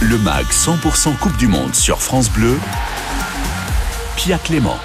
Le MAG 100% Coupe du Monde sur France Bleu. Pia Clément.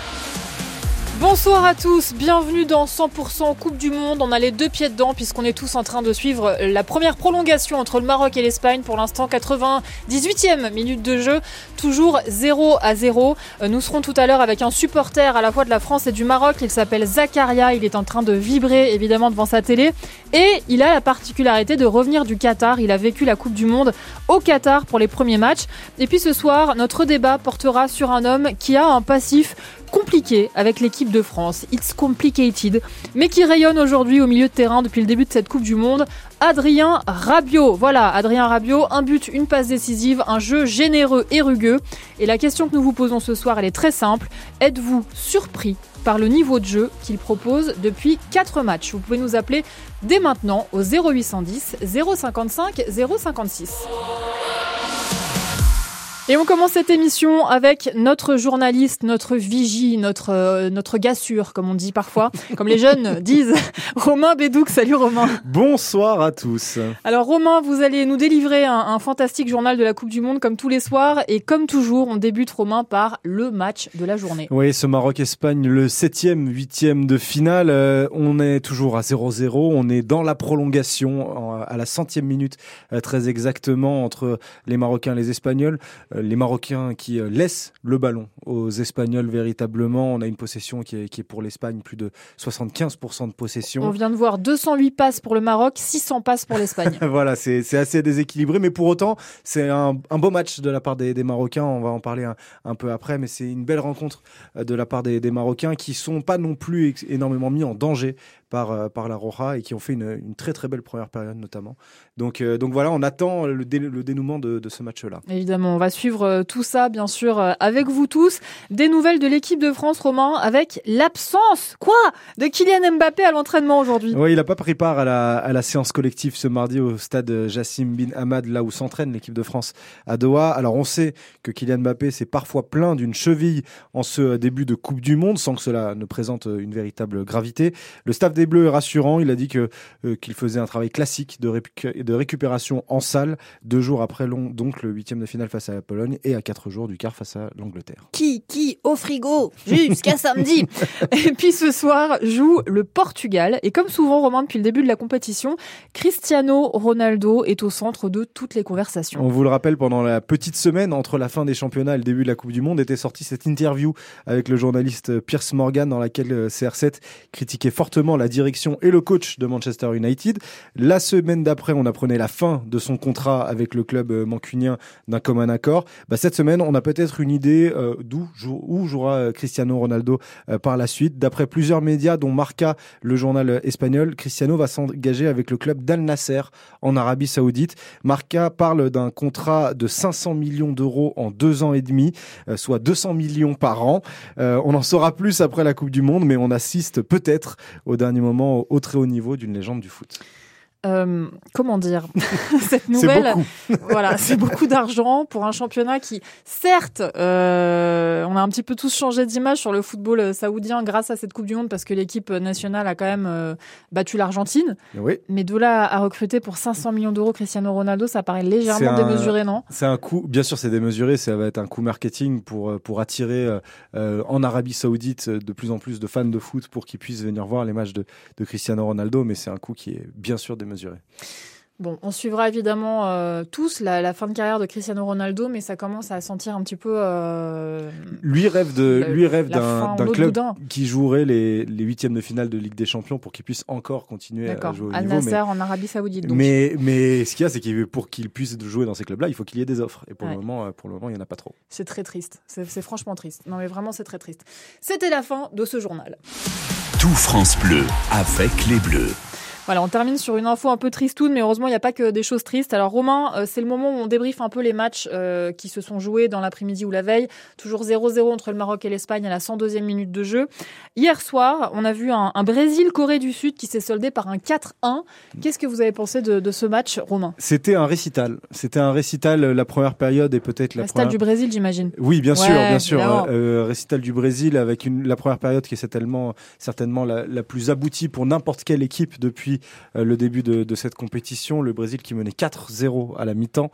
Bonsoir à tous, bienvenue dans 100% Coupe du Monde. On a les deux pieds dedans puisqu'on est tous en train de suivre la première prolongation entre le Maroc et l'Espagne. Pour l'instant, 98e minute de jeu, toujours 0 à 0. Euh, nous serons tout à l'heure avec un supporter à la fois de la France et du Maroc. Il s'appelle Zakaria, il est en train de vibrer évidemment devant sa télé. Et il a la particularité de revenir du Qatar. Il a vécu la Coupe du Monde au Qatar pour les premiers matchs. Et puis ce soir, notre débat portera sur un homme qui a un passif compliqué avec l'équipe de France, It's Complicated, mais qui rayonne aujourd'hui au milieu de terrain depuis le début de cette Coupe du Monde, Adrien Rabiot. Voilà, Adrien Rabiot, un but, une passe décisive, un jeu généreux et rugueux. Et la question que nous vous posons ce soir, elle est très simple. Êtes-vous surpris par le niveau de jeu qu'il propose depuis 4 matchs? Vous pouvez nous appeler dès maintenant au 0810 055 056. Et on commence cette émission avec notre journaliste, notre vigie, notre euh, notre gars sûr, comme on dit parfois, comme les jeunes disent. Romain Bédouc, salut Romain. Bonsoir à tous. Alors Romain, vous allez nous délivrer un, un, fantastique journal de la Coupe du Monde comme tous les soirs. Et comme toujours, on débute Romain par le match de la journée. Oui, ce Maroc-Espagne, le septième, huitième de finale. Euh, on est toujours à 0-0. On est dans la prolongation à la centième minute, euh, très exactement, entre les Marocains et les Espagnols. Euh, les Marocains qui euh, laissent le ballon aux Espagnols véritablement. On a une possession qui est, qui est pour l'Espagne, plus de 75% de possession. On vient de voir 208 passes pour le Maroc, 600 passes pour l'Espagne. voilà, c'est assez déséquilibré, mais pour autant, c'est un, un, beau match de la part des, des Marocains. On va en parler un, un peu après, mais c'est une belle rencontre euh, de la part des, des Marocains qui sont pas non plus énormément mis en danger par, par la Roja et qui ont fait une, une, très très belle première période notamment. Donc, euh, donc voilà, on attend le, dé, le dénouement de, de ce match-là. Évidemment, on va suivre euh, tout ça bien sûr euh, avec vous tous. Des nouvelles de l'équipe de France, Romain, avec l'absence, quoi, de Kylian Mbappé à l'entraînement aujourd'hui. Oui, il n'a pas pris part à la, à la séance collective ce mardi au stade Jassim Bin Hamad, là où s'entraîne l'équipe de France à Doha. Alors on sait que Kylian Mbappé s'est parfois plein d'une cheville en ce début de Coupe du Monde, sans que cela ne présente une véritable gravité. Le staff des Bleus est rassurant. Il a dit que euh, qu'il faisait un travail classique de, de récupération en salle deux jours après long, donc le huitième de finale face à la Pologne et à quatre jours du quart face à l'Angleterre. Qui qui au frigo jusqu'à samedi. et puis ce soir joue le Portugal et comme souvent Romain depuis le début de la compétition, Cristiano Ronaldo est au centre de toutes les conversations. On vous le rappelle pendant la petite semaine entre la fin des championnats et le début de la Coupe du Monde était sortie cette interview avec le journaliste Pierce Morgan dans laquelle euh, CR7 critiquait fortement la direction et le coach de Manchester United. La semaine d'après, on apprenait la fin de son contrat avec le club mancunien d'un commun accord. Bah, cette semaine, on a peut-être une idée euh, d'où où jouera Cristiano Ronaldo euh, par la suite. D'après plusieurs médias, dont Marca, le journal espagnol, Cristiano va s'engager avec le club d'Al Nasser en Arabie Saoudite. Marca parle d'un contrat de 500 millions d'euros en deux ans et demi, euh, soit 200 millions par an. Euh, on en saura plus après la Coupe du Monde, mais on assiste peut-être au dernier moment au très haut niveau d'une légende du foot. Euh, comment dire cette nouvelle voilà c'est beaucoup d'argent pour un championnat qui certes euh, on a un petit peu tous changé d'image sur le football saoudien grâce à cette coupe du monde parce que l'équipe nationale a quand même euh, battu l'Argentine. Oui. mais de là à recruter pour 500 millions d'euros Cristiano Ronaldo ça paraît légèrement un, démesuré non? c'est un coût bien sûr c'est démesuré ça va être un coût marketing pour pour attirer euh, en Arabie Saoudite de plus en plus de fans de foot pour qu'ils puissent venir voir les matchs de, de Cristiano Ronaldo mais c'est un coût qui est bien sûr démesuré mesuré. Bon, on suivra évidemment euh, tous la, la, fin de carrière de Cristiano Ronaldo, mais ça commence à sentir un petit peu. Euh, lui rêve de, la, lui rêve d'un club qui jouerait les, les huitièmes de finale de Ligue des Champions pour qu'il puisse encore continuer à jouer au Al niveau. Nasser mais, en Arabie Saoudite. Donc. Mais, mais ce qu'il y a, c'est qu'il pour qu'il puisse jouer dans ces clubs-là, il faut qu'il y ait des offres. Et pour ouais. le moment, pour le moment, il y en a pas trop. C'est très triste. C'est franchement triste. Non, mais vraiment, c'est très triste. C'était la fin de ce journal. Tout France Bleu avec les Bleus. Voilà, on termine sur une info un peu tristoune, mais heureusement, il n'y a pas que des choses tristes. Alors, Romain, euh, c'est le moment où on débriefe un peu les matchs euh, qui se sont joués dans l'après-midi ou la veille. Toujours 0-0 entre le Maroc et l'Espagne à la 102e minute de jeu. Hier soir, on a vu un, un Brésil-Corée du Sud qui s'est soldé par un 4-1. Qu'est-ce que vous avez pensé de, de ce match, Romain? C'était un récital. C'était un récital la première période et peut-être la récital première... du Brésil, j'imagine. Oui, bien sûr, ouais, bien sûr. Euh, récital du Brésil avec une, la première période qui est certainement, certainement la, la plus aboutie pour n'importe quelle équipe depuis depuis le début de, de, cette compétition. Le Brésil qui menait 4-0 à la mi-temps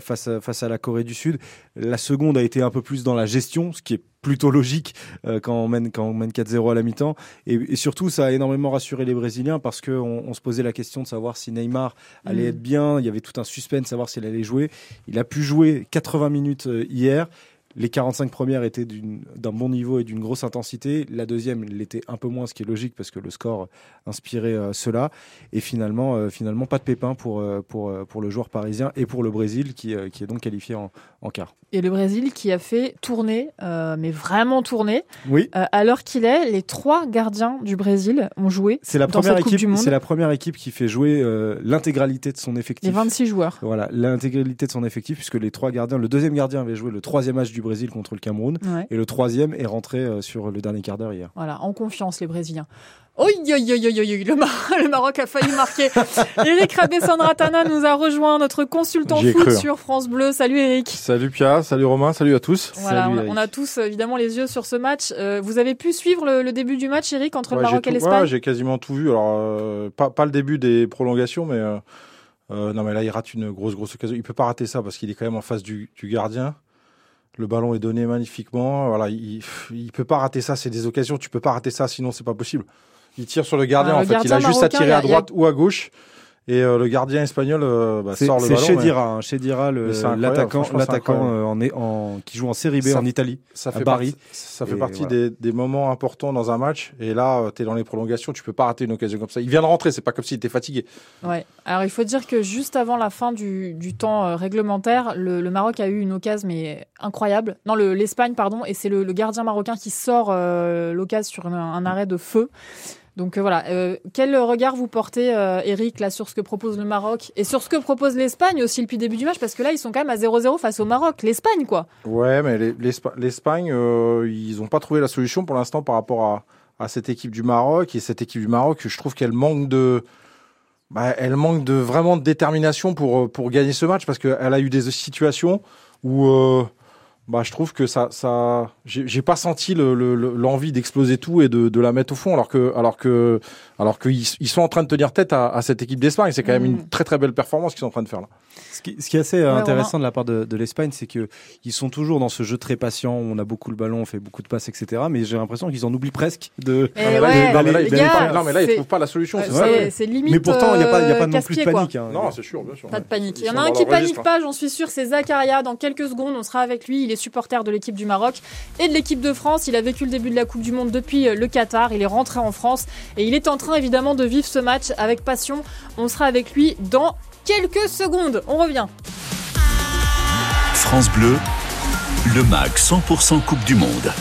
face, à, face à la Corée du Sud. La seconde a été un peu plus dans la gestion, ce qui est plutôt logique euh, quand on mène, quand on mène 4-0 à la mi-temps. Et, surtout, ça a énormément rassuré les Brésiliens parce qu'on on se posait la question de savoir si Neymar allait mm. être bien. Il y avait tout un suspense, de savoir s'il allait jouer. Il a pu jouer 80 minutes euh, hier. Les 45 premières étaient d'un bon niveau et d'une grosse intensité. La deuxième l'était un peu moins, ce qui est logique parce que le score inspirait euh, cela. Et finalement, euh, finalement, pas de pépin pour, euh, pour, pour le joueur parisien et pour le Brésil qui, qui est donc qualifié en, en, quart. Et le Brésil qui a fait tourner, mais vraiment tourner. Oui. alors qu'il est, les trois gardiens du Brésil ont joué. C'est la première équipe. C'est la première équipe qui fait jouer l'intégralité de son effectif. Les 26 joueurs. Voilà, l'intégralité de son effectif puisque les trois gardiens, le deuxième gardien avait joué le troisième match du Brésil contre le Cameroun. Et le troisième est rentré euh, sur le dernier quart d'heure hier. Voilà, en confiance les Brésiliens. Oui, le, Maroc a failli marquer. Eric Rabessandratana nous a rejoint, notre consultant foot hein. sur France Bleu. Salut Eric. Salut Pia, salut Romain, salut à tous. Voilà, on, a tous évidemment les yeux sur ce match. Euh, vous avez pu suivre le, début du match, Eric, entre le Maroc et l'Espagne? J'ai quasiment tout vu. Alors, euh, pas, pas, le début des prolongations, mais non, mais là, il rate une grosse, grosse occasion. Il peut pas rater ça parce qu'il est quand même en face du, du gardien. Le ballon est donné magnifiquement. Voilà, il, il peut pas rater ça. C'est des occasions. Tu peux pas rater ça, sinon c'est pas possible. Il tire sur le gardien. Ah, en fait, il a juste à tirer à droite ou à gauche. Et euh, le gardien espagnol euh, bah, sort le ballon. C'est Chedira, hein, Chedira l'attaquant, l'attaquant euh, en, en, qui joue en Série B en Italie, ça fait Paris. ça fait partie des, des, moments importants dans un match. Et là, tu es dans les prolongations, tu peux pas rater une occasion comme ça. Il vient de rentrer, c'est pas comme s'il était fatigué. Ouais. Alors il faut dire que juste avant la fin du, du temps réglementaire, le, le, Maroc a eu une occasion mais incroyable. Non, l'Espagne pardon, et c'est le, le, gardien marocain qui sort l'occasion sur un, un arrêt de feu. Donc euh, voilà, euh, quel regard vous portez, euh, Eric, là, sur ce que propose le Maroc et sur ce que propose l'Espagne aussi depuis le début du match? Parce que là, ils sont quand même à 0-0 face au Maroc, l'Espagne, quoi. Ouais, mais l'Espagne, ils n'ont pas trouvé la solution pour l'instant par rapport à, cette équipe du Maroc. Et cette équipe du Maroc, je trouve qu'elle manque de. Bah, elle manque de vraiment de détermination pour, pour gagner ce match parce qu'elle a eu des situations où bah, je trouve que ça, ça, j'ai pas senti l'envie d'exploser tout et de, de, la mettre au fond, alors que, alors que, alors qu'ils ils sont en train de tenir tête à, à cette équipe d'Espagne. C'est quand même une mm. très très belle performance qu'ils sont en train de faire là. Ce qui, ce qui est assez intéressant de la part de, de l'Espagne, c'est que ils sont toujours dans ce jeu très patient. Où on a beaucoup le ballon, on fait beaucoup de passes, etc. Mais j'ai l'impression qu'ils en oublient presque de. Eh non, mais là, ils trouvent pas la solution. C'est limite. Mais pourtant, il n'y a pas, y a pas non plus de panique. Hein. Non, c'est sûr, bien sûr. Pas de panique. Il y en a un qui panique pas, j'en suis sûr, c'est Zakaria. Dans quelques secondes, on sera avec lui. Il est supporter de l'équipe du Maroc et de l'équipe de France. Il a vécu le début de la Coupe du Monde depuis euh, le Qatar. Il est rentré en France et il est en train évidemment de vivre ce match avec passion. On sera avec lui dans quelques secondes. On revient. France Bleu, le MAG 100% Coupe du Monde.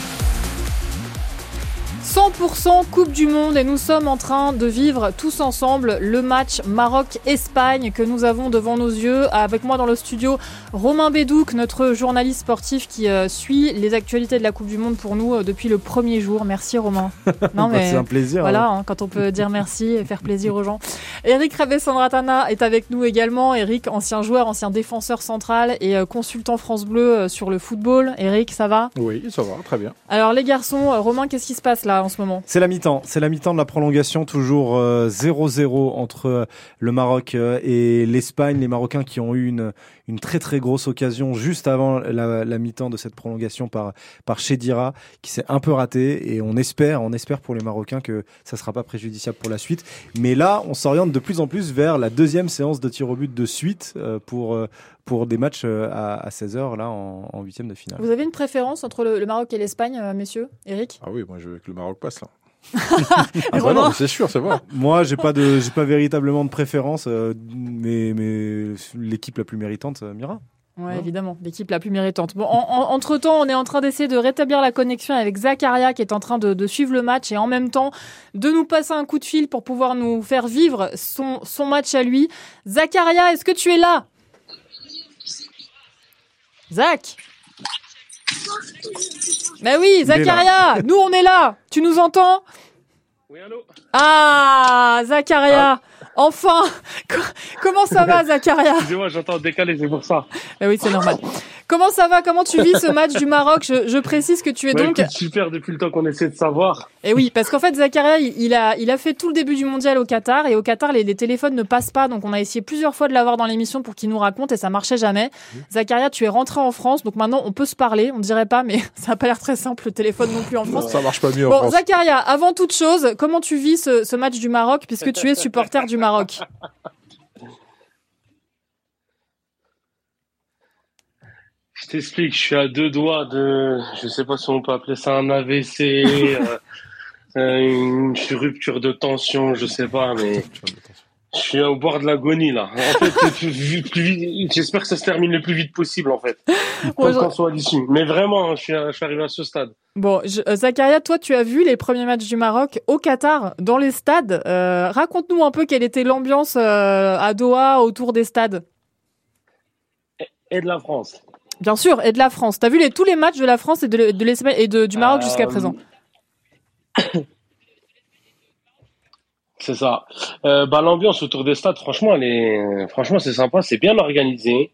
100% Coupe du Monde et nous sommes en train de vivre tous ensemble le match Maroc-Espagne que nous avons devant nos yeux. Avec moi dans le studio, Romain Bédouc, notre journaliste sportif qui euh, suit les actualités de la Coupe du Monde pour nous euh, depuis le premier jour. Merci Romain. Non, bah, mais, c'est un plaisir. Voilà, hein, quand on peut dire merci et faire plaisir aux gens. Eric Rabessandratana est avec nous également. Eric, ancien joueur, ancien défenseur central et euh, consultant France Bleu sur le football. Eric, ça va? Oui, ça va, très bien. Alors les garçons, Romain, qu'est-ce qui se passe là? C'est la mi-temps. C'est la mi-temps de la prolongation, toujours 0-0 euh, entre le Maroc euh, et l'Espagne. Les Marocains qui ont eu une, une très très grosse occasion juste avant la, la mi-temps de cette prolongation par par Chedira qui s'est un peu raté et on espère on espère pour les Marocains que ça sera pas préjudiciable pour la suite mais là on s'oriente de plus en plus vers la deuxième séance de tir au but de suite pour pour des matchs à, à 16h là en huitième de finale. Vous avez une préférence entre le, Maroc et l'Espagne messieurs Eric? Ah oui, moi je veux que le Maroc passe là. Ah bah c'est sûr, c'est vrai. Moi, j'ai pas de, j'ai pas véritablement de préférence, euh, mais, mais l'équipe la plus méritante, euh, Mira. Ouais, évidemment, l'équipe la plus méritante. Bon, entre temps, on est en train d'essayer de rétablir la connexion avec Zakaria qui est en train de, de, suivre le match et en même temps de nous passer un coup de fil pour pouvoir nous faire vivre son, son match à lui. Zakaria, est-ce que tu es là? Zach mais oui, Zacharia, nous on est là. Tu nous entends? Oui, allô? Ah, Zacharia, ah. Enfin Comment ça va, Zacharia? Excusez-moi, j'entends décaler, c'est pour ça. Mais oui, c'est normal. Comment ça va? Comment tu vis ce match du Maroc? Je, je, précise que tu es ouais, donc super depuis le temps qu'on essaie de savoir. Et oui, parce qu'en fait Zakaria, il a il a fait tout le début du mondial au Qatar et au Qatar les, les téléphones ne passent pas, donc on a essayé plusieurs fois de l'avoir dans l'émission pour qu'il nous raconte et ça marchait jamais. Mmh. Zakaria, tu es rentré en France, donc maintenant on peut se parler. On dirait pas, mais ça n'a pas l'air très simple le téléphone non plus en France. Ça marche pas mieux. Bon, en France. Zakaria, avant toute chose, comment tu vis ce, ce match du Maroc puisque tu es supporter du Maroc Je t'explique, je suis à deux doigts de, je sais pas si on peut appeler ça un AVC, euh, une rupture de tension, je sais pas, mais je suis au bord de l'agonie là. En fait, j'espère que ça se termine le plus vite possible en fait, Ouais, qu'on soit d'ici. Mais vraiment, je suis, je suis arrivé à ce stade. Bon, je, euh, Zakaria, toi, tu as vu les premiers matchs du Maroc au Qatar, dans les stades. Euh, Raconte-nous un peu quelle était l'ambiance euh, à Doha autour des stades. Et de la France. Bien sûr, et de la France. T'as vu les, tous les matchs de la France et, de, de l'Espagne et de, du Maroc jusqu'à présent? C'est ça. Euh, bah, l'ambiance autour des stades, franchement, elle est, franchement, c'est sympa, c'est bien organisé.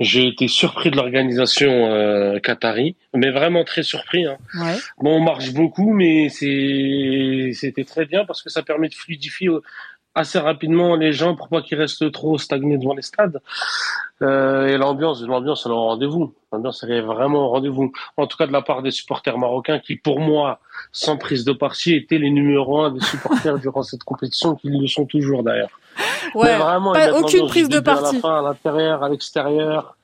J'ai été surpris de l'organisation euh, qatari, mais vraiment très surpris. Hein. Ouais. Bon, on marche beaucoup, mais c'est, c'était très bien parce que ça permet de fluidifier assez rapidement les gens pour pas qu'ils restent trop stagnés devant les stades. Euh, et l'ambiance, l'ambiance, elle est au rendez-vous. L'ambiance, elle est vraiment au rendez-vous. En tout cas, de la part des supporters marocains qui, pour moi, sans prise de parti, étaient les numéros un des supporters durant cette compétition, qu'ils le sont toujours d'ailleurs. Ouais, Mais vraiment, pas- aucune prise de à parti. la fin, à l'intérieur, à l'extérieur.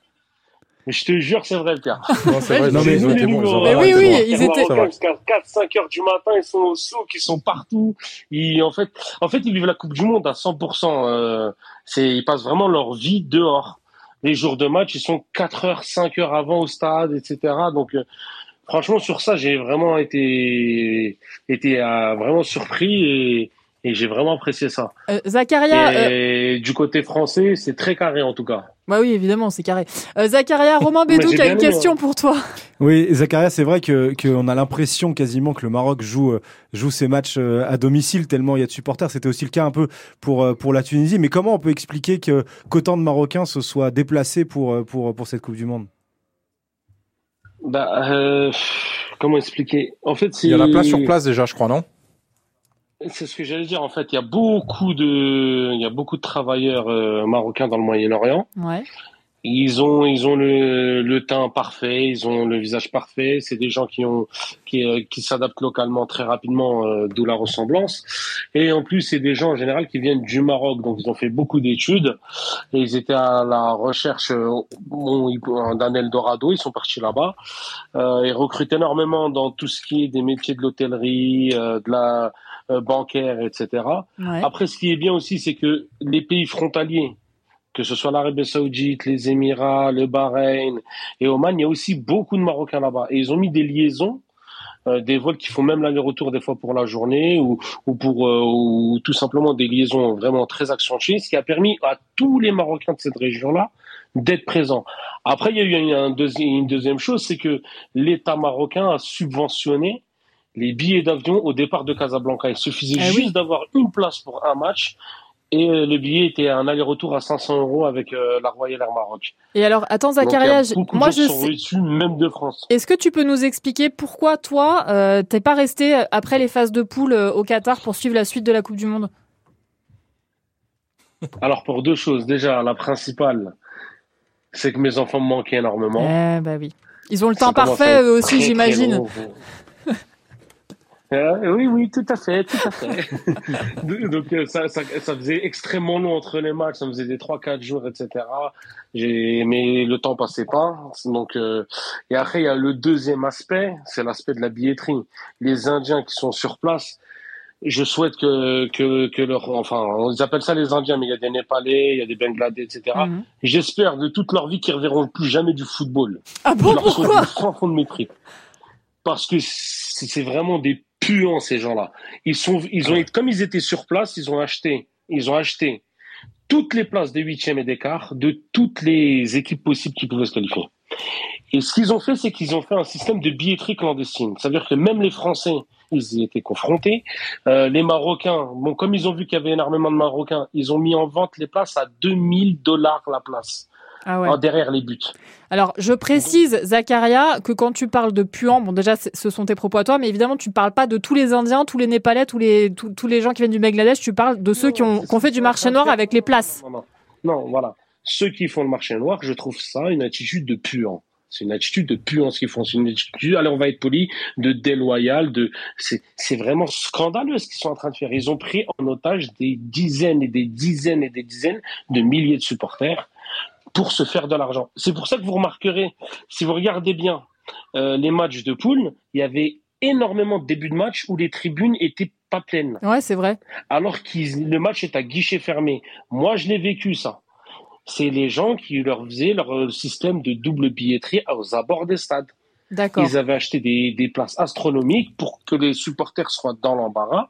Mais je te jure, c'est vrai le cas. Non, c'est vrai, Non, mais numéros Mais oui, oui, ils étaient- Marocains, jusqu'à 4, 5 heures du matin, ils sont au souk, ils sont partout. Ils, en fait, en fait, ils vivent la Coupe du Monde à 100%. Euh, c'est, ils passent vraiment leur vie dehors. Les jours de match, ils sont 4 heures, 5 heures avant au stade, etc. Donc, euh, franchement, sur ça, j'ai vraiment été, été euh, vraiment surpris et, et j'ai vraiment apprécié ça. Euh, Zakaria, euh, du côté français, c'est très carré en tout cas. bah oui, évidemment, c'est carré. Euh, Zakaria, Romain Bédou j'ai qui a une aimé, question pour toi. Oui, Zakaria, c'est vrai que qu'on a l'impression quasiment que le Maroc joue euh, joue ses matchs à domicile tellement il y a de supporters. C'était aussi le cas un peu pour pour la Tunisie. Mais comment on peut expliquer que qu'autant de Marocains se soient déplacés pour pour pour cette Coupe du Monde? Bah, euh, comment expliquer? En fait, c'est Il y a plein sur place déjà, je crois, non? C'est ce que j'allais dire. En fait, il y a beaucoup de, il y a beaucoup de travailleurs euh, marocains dans le Moyen-Orient. Ouais. Ils ont, ils ont le, le teint parfait, ils ont le visage parfait. C'est des gens qui ont, qui, euh, qui s'adaptent localement très rapidement, euh, d'où la ressemblance. Et en plus, c'est des gens en général qui viennent du Maroc, donc ils ont fait beaucoup d'études et ils étaient à la recherche euh, d'un Eldorado. Ils sont partis là-bas. Euh, ils recrutent énormément dans tout ce qui est des métiers de l'hôtellerie, euh, de la euh, bancaire, etc. Ouais. Après, ce qui est bien aussi, c'est que les pays frontaliers, que ce soit l'Arabie Saoudite, les Émirats, le Bahreïn et Oman, il y a aussi beaucoup de Marocains là-bas. Et ils ont mis des liaisons, euh, des vols qui font même l'aller-retour des fois pour la journée ou, ou pour euh, ou tout simplement des liaisons vraiment très accentuées, ce qui a permis à tous les Marocains de cette région-là d'être présents. Après, il y a eu deuxi- une deuxième chose, c'est que l'État marocain a subventionné les billets d'avion au départ de Casablanca. Il suffisait Eh juste oui. d'avoir une place pour un match et euh, le billet était un aller-retour à 500 euros avec euh, la Royal Air Maroc. Et alors, attends, Zakaria, moi je sont sais. reçus, même de France. Est-ce que tu peux nous expliquer pourquoi toi, euh, t'es pas resté après les phases de poule euh, au Qatar pour suivre la suite de la Coupe du Monde? Alors pour deux choses, déjà la principale, c'est que mes enfants me manquaient énormément. Eh bah oui. Ils ont le temps parfait eux aussi, j'imagine. Euh, oui, oui, tout à fait, tout à fait. Donc euh, ça, ça, ça faisait extrêmement long entre les matchs, ça me faisait des 3-4 jours, etc. J'ai, mais le temps passait pas. Donc euh, et après il y a le deuxième aspect, c'est l'aspect de la billetterie. Les Indiens qui sont sur place, je souhaite que que que leur, enfin, on les appelle ça les Indiens, mais il y a des Népalais, il y a des Bangladais, etc. Mhm. J'espère de toute leur vie qu'ils reverront plus jamais du football. Ah bon, pourquoi fond de mes tripes. Parce que c'est vraiment des puants, ces gens-là. Ils sont, ils ont, comme ils étaient sur place, ils ont acheté, ils ont acheté toutes les places des huitièmes et des quarts de toutes les équipes possibles qui pouvaient se qualifier. Et ce qu'ils ont fait, c'est qu'ils ont fait un système de billetterie clandestine. C'est-à-dire que même les Français, ils y étaient confrontés. Euh, les Marocains, bon, comme ils ont vu qu'il y avait énormément de Marocains, ils ont mis en vente les places à 2000 dollars la place. Ah derrière les buts. Alors, je précise, Zakaria, que quand tu parles de puants, bon, déjà, ce sont tes propos à toi, mais évidemment, tu ne parles pas de tous les Indiens, tous les Népalais, tous les, tous, les gens qui viennent du Bangladesh, tu parles de ceux qui ont, fait du marché noir avec les places. Non, non, non, voilà. Ceux qui font le marché noir, je trouve ça une attitude de puant. C'est une attitude de puant ce qu'ils font. C'est une attitude, allez, on va être poli, de déloyal, de, c'est, c'est vraiment scandaleux ce qu'ils sont en train de faire. Ils ont pris en otage des dizaines et des dizaines et des dizaines de milliers de supporters pour se faire de l'argent. C'est pour ça que vous remarquerez, si vous regardez bien euh, les matchs de poule, il y avait énormément de débuts de match où les tribunes étaient pas pleines. Ouais, c'est vrai. Alors que le match est à guichet fermé. Moi, je l'ai vécu ça. C'est les gens qui leur faisaient leur euh, système de double billetterie aux abords des stades. D'accord. Ils avaient acheté des, des places astronomiques pour que les supporters soient dans l'embarras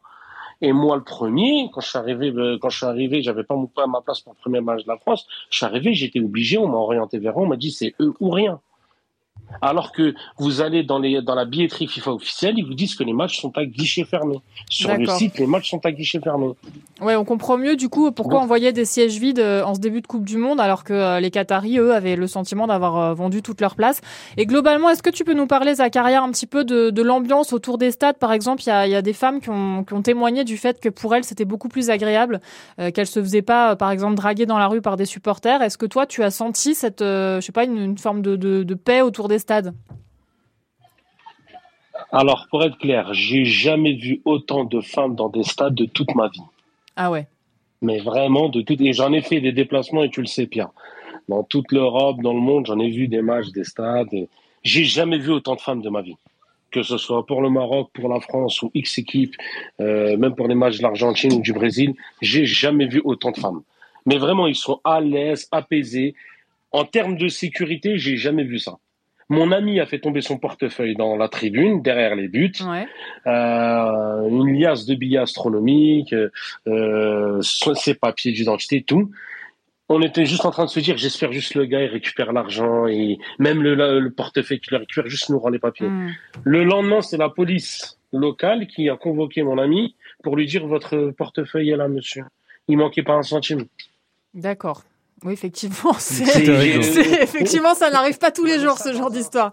et moi, le premier, quand je suis arrivé, euh, quand je suis arrivé, j'avais pas ma place pour le premier match de la France. Je suis arrivé, j'étais obligé, on m'a orienté vers eux, on m'a dit c'est eux ou rien. Alors que vous allez dans, les, dans la billetterie FIFA officielle, ils vous disent que les matchs sont à guichet fermé. Sur le site, les matchs sont à guichet fermé. Ouais, on comprend mieux du coup pourquoi on voyait des sièges vides euh, en ce début de Coupe du Monde, alors que euh, les Qataris, eux, avaient le sentiment d'avoir euh, vendu toute leur place. Et globalement, est-ce que tu peux nous parler, Zakaria, un petit peu de, de l'ambiance autour des stades? Par exemple, il y a, y a, des femmes qui ont, qui ont, témoigné du fait que pour elles, c'était beaucoup plus agréable, euh, qu'elles se faisaient pas, par exemple, draguer dans la rue par des supporters. Est-ce que toi, tu as senti cette, je sais pas, une, une forme de, de, de paix autour des stades alors, pour être clair, j'ai jamais vu autant de femmes dans des stades de toute ma vie. Ah ouais. Mais vraiment de tout. Et j'en ai fait des déplacements et tu le sais, Pierre. Dans toute l'Europe, dans le monde, j'en ai vu des matchs, des stades. J'ai jamais vu autant de femmes de ma vie. Que ce soit pour le Maroc, pour la France ou X équipe, euh, même pour les matchs de l'Argentine ou du Brésil, j'ai jamais vu autant de femmes. Mais vraiment, ils sont à l'aise, apaisés. En termes de sécurité, j'ai jamais vu ça. Mon ami a fait tomber son portefeuille dans la tribune, derrière les buts. Ouais. Euh, une liasse de billets astronomiques, euh, ses papiers d'identité, tout. On était juste en train de se dire, j'espère juste le gars il récupère l'argent et même le, le portefeuille qu'il récupère juste nous rend les papiers. Mm. Le lendemain, c'est la police locale qui a convoqué mon ami pour lui dire votre portefeuille est là, monsieur. Il manquait pas un centime. D'accord. Oui, effectivement, c'est, effectivement, ça n'arrive pas tous les jours ce genre d'histoire.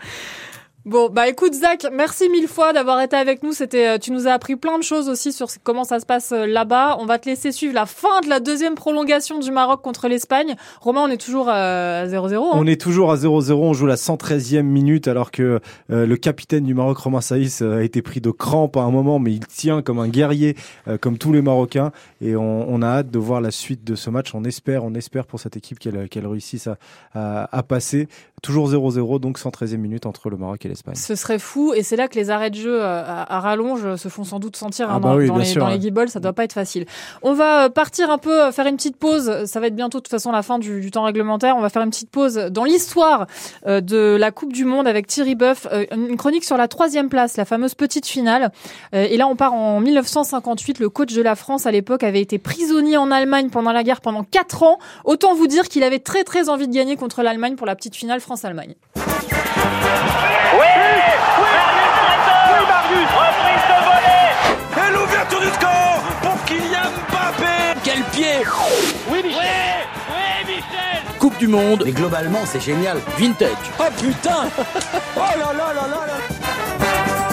Bon, bah écoute Zach, merci mille fois d'avoir été avec nous. C'était, euh, tu nous as appris plein de choses aussi sur comment ça se passe euh, là-bas. On va te laisser suivre la fin de la deuxième prolongation du Maroc contre l'Espagne. Romain, on est toujours à 0-0. Hein on est toujours à 0-0. On joue la 113e minute alors que euh, le capitaine du Maroc, Romain Saïs, a été pris de crampes à un moment, mais il tient comme un guerrier, comme tous les Marocains. Et on, a hâte de voir la suite de ce match. On espère, on espère pour cette équipe qu'elle qu'elle réussisse à, à, à passer. Toujours 0-0, donc 113e minute entre le Maroc et l'Espagne. Ce serait fou, et c'est là que les arrêts de jeu à, à rallonge se font sans doute sentir ah hein, bah dans, oui, dans, les, sûr, dans les guibolles, ça doit pas être facile. On va partir un peu, faire une petite pause, ça va être bientôt de toute façon la fin du, du temps réglementaire, on va faire une petite pause dans l'histoire euh, de la Coupe du Monde avec Thierry Boeuf, euh, une chronique sur la troisième place, la fameuse petite finale. Euh, et là on part en 1958, le coach de la France à l'époque avait été prisonnier en Allemagne pendant la guerre pendant 4 ans, autant vous dire qu'il avait très très envie de gagner contre l'Allemagne pour la petite finale France-Allemagne. Oui Oui Oui, Marius Reprise de volée Et l'ouverture du score pour Kylian Mbappé Quel pied Oui, Michel Oui, oui Michel Coupe du Monde. Mais globalement, c'est génial. Vintage. Oh putain Oh là là là là là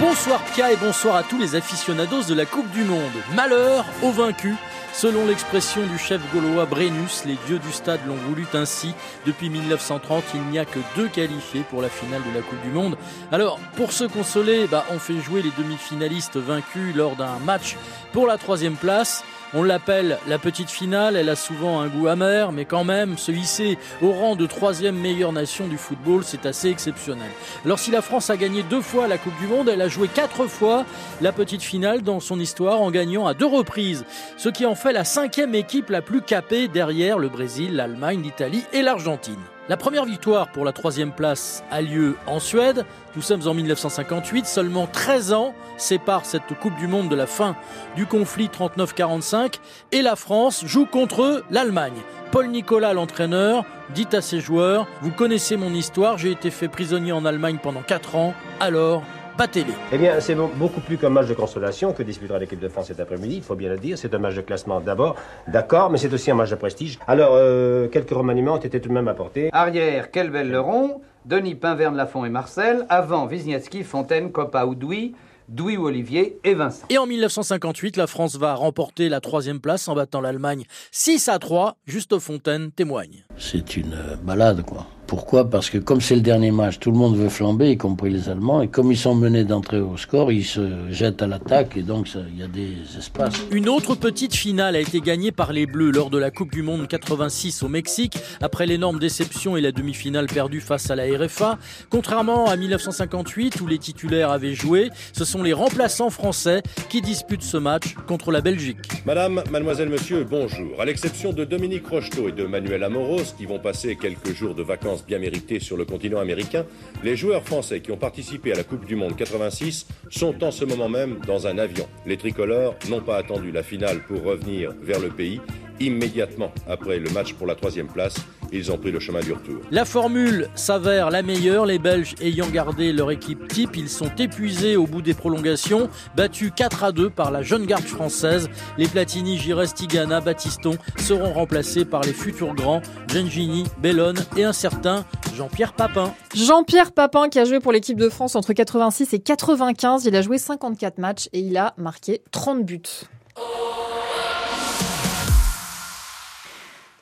Bonsoir Pia et bonsoir à tous les aficionados de la Coupe du Monde. Malheur aux vaincus. Selon l'expression du chef gaulois Brennus, les dieux du stade l'ont voulu ainsi. Depuis 1930, il n'y a que deux qualifiés pour la finale de la Coupe du Monde. Alors, pour se consoler, bah, on fait jouer les demi-finalistes vaincus lors d'un match pour la troisième place. On l'appelle la petite finale, elle a souvent un goût amer, mais quand même, se hisser au rang de troisième meilleure nation du football, c'est assez exceptionnel. Alors si la France a gagné deux fois la Coupe du Monde, elle a joué quatre fois la petite finale dans son histoire en gagnant à deux reprises, ce qui en fait la cinquième équipe la plus capée derrière le Brésil, l'Allemagne, l'Italie et l'Argentine. La première victoire pour la troisième place a lieu en Suède. Nous sommes en 1958. Seulement 13 ans séparent cette Coupe du Monde de la fin du conflit 39-45. Et la France joue contre l'Allemagne. Paul Nicolas, l'entraîneur, dit à ses joueurs Vous connaissez mon histoire, j'ai été fait prisonnier en Allemagne pendant 4 ans, alors pas télé. Eh bien, c'est beaucoup plus qu'un match de consolation que disputera l'équipe de France cet après-midi, il faut bien le dire. C'est un match de classement d'abord, d'accord, mais c'est aussi un match de prestige. Alors, euh, quelques remaniements ont été tout de même apportés. Arrière, Kelbel Leron, Denis Pinverne Lafont et Marcel, avant Wisniewski, Fontaine, Copa Oudoui, Douy ou Olivier et Vincent. Et en 1958, la France va remporter la troisième place en battant l'Allemagne 6 à 3. Juste Fontaine témoigne. C'est une balade, quoi. Pourquoi? Parce que comme c'est le dernier match, tout le monde veut flamber, y compris les Allemands, et comme ils sont menés d'entrée au score, ils se jettent à l'attaque, et donc il y a des espaces. Une autre petite finale a été gagnée par les Bleus lors de la Coupe du Monde 86 au Mexique, après l'énorme déception et la demi-finale perdue face à la RFA. Contrairement à 1958, où les titulaires avaient joué, ce sont les remplaçants français qui disputent ce match contre la Belgique. Madame, mademoiselle, monsieur, bonjour. À l'exception de Dominique Rocheteau et de Manuel Amoros, qui vont passer quelques jours de vacances bien méritée sur le continent américain, les joueurs français qui ont participé à la Coupe du Monde 86 sont en ce moment même dans un avion. Les tricolores n'ont pas attendu la finale pour revenir vers le pays. Immédiatement après le match pour la troisième place, ils ont pris le chemin du retour. La formule s'avère la meilleure, les Belges ayant gardé leur équipe type, ils sont épuisés au bout des prolongations, battus 4 à 2 par la jeune garde française. Les Platini, Gires, Tigana, Battiston seront remplacés par les futurs grands Gengini, Bellone et un certain Jean-Pierre Papin. Jean-Pierre Papin qui a joué pour l'équipe de France entre 86 et 95, il a joué 54 matchs et il a marqué 30 buts.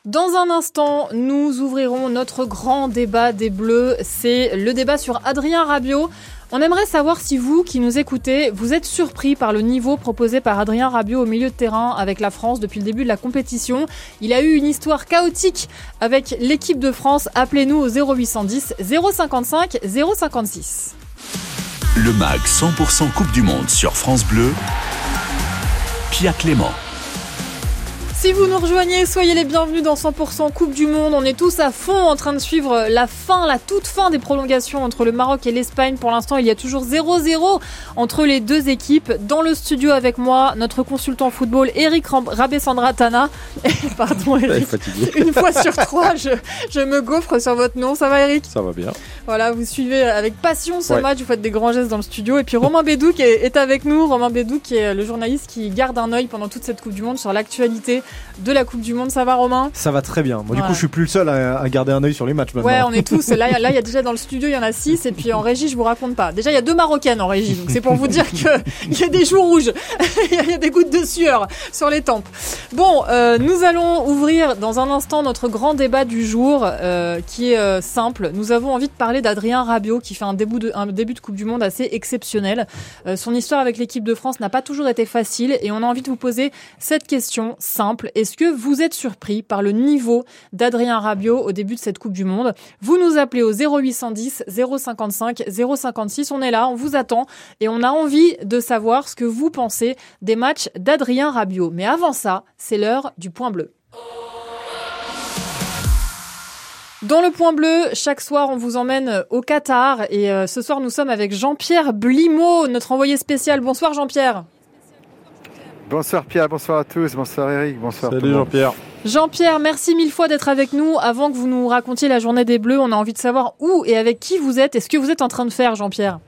Dans un instant, nous ouvrirons notre grand débat des Bleus. C'est le débat sur Adrien Rabiot. On aimerait savoir si vous, qui nous écoutez, vous êtes surpris par le niveau proposé par Adrien Rabiot au milieu de terrain avec la France depuis le début de la compétition. Il a eu une histoire chaotique avec l'équipe de France. Appelez-nous au 0810 055 056. Le MAG 100% Coupe du Monde sur France Bleu. Pia Clément. Si vous nous rejoignez, soyez les bienvenus dans 100% Coupe du Monde. On est tous à fond en train de suivre la fin, la toute fin des prolongations entre le Maroc et l'Espagne. Pour l'instant, il y a toujours 0-0 entre les deux équipes. Dans le studio avec moi, notre consultant football, Eric Rabessandratana. Pardon, Eric. Une fois sur trois, je, je, me gaufre sur votre nom. Ça va, Eric? Ça va bien. Voilà, vous suivez avec passion ce ouais. match. Vous faites des grands gestes dans le studio. Et puis Romain Bédou qui est, est avec nous. Romain Bédou qui est le journaliste qui garde un œil pendant toute cette Coupe du Monde sur l'actualité de la Coupe du Monde. Ça va, Romain? Ça va très bien. Moi, voilà. du coup, je suis plus le seul à, à, garder un œil sur les matchs maintenant. Ouais, on est tous. Là, là, il y a déjà dans le studio, il y en a six. Et puis en régie, je vous raconte pas. Déjà, il y a deux Marocaines en régie. Donc c'est pour vous dire qu'il y a des joues rouges. Il y a des gouttes de sueur sur les tempes. Bon, euh, nous allons ouvrir dans un instant notre grand débat du jour euh, qui est euh, simple. Nous avons envie de parler d'Adrien Rabiot qui fait un début, de, un début de Coupe du Monde assez exceptionnel. Son histoire avec l'équipe de France n'a pas toujours été facile et on a envie de vous poser cette question simple. Est-ce que vous êtes surpris par le niveau d'Adrien Rabiot au début de cette Coupe du Monde? Vous nous appelez au 0810 055 056. On est là, on vous attend et on a envie de savoir ce que vous pensez des matchs d'Adrien Rabiot. Mais avant ça, c'est l'heure du point bleu. Dans le point bleu, chaque soir, on vous emmène au Qatar et euh, ce soir, nous sommes avec Jean-Pierre Blimaud, notre envoyé spécial. Bonsoir Jean-Pierre. Bonsoir Pierre, bonsoir à tous, bonsoir Eric, bonsoir. Salut Jean-Pierre. Jean-Pierre, merci mille fois d'être avec nous. Avant que vous nous racontiez la journée des Bleus, on a envie de savoir où et avec qui vous êtes et ce que vous êtes en train de faire, Jean-Pierre.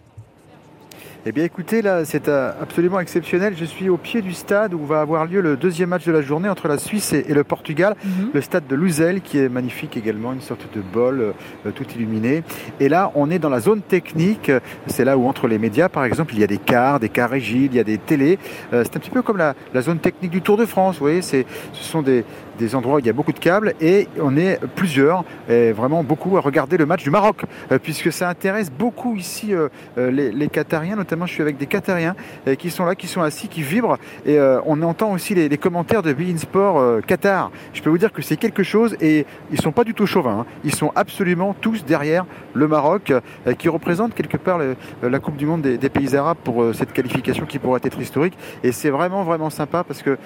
Eh bien écoutez, là c'est absolument exceptionnel. Je suis au pied du stade où va avoir lieu le deuxième match de la journée entre la Suisse et, le Portugal. Mm -hmm. Le stade de Luzel qui est magnifique également, une sorte de bol euh, tout illuminé. Et là on est dans la zone technique. C'est là où entre les médias par exemple il y a des cars, des cars rigides, il y a des télés. Euh, c'est un petit peu comme la, la, zone technique du Tour de France. Vous voyez, ce sont des, des endroits où il y a beaucoup de câbles et on est plusieurs, et vraiment beaucoup à regarder le match du Maroc, euh, puisque ça intéresse beaucoup ici euh, les, les, Qatariens, notamment je suis avec des Qatariens euh, qui sont là, qui sont assis, qui vibrent et on entend aussi les, commentaires de Bein Sport Qatar. Je peux vous dire que c'est quelque chose et ils sont pas du tout chauvins, hein. ils sont absolument tous derrière le Maroc qui représente quelque part le, la Coupe du Monde des pays arabes pour cette qualification qui pourrait être historique et c'est vraiment vraiment sympa parce que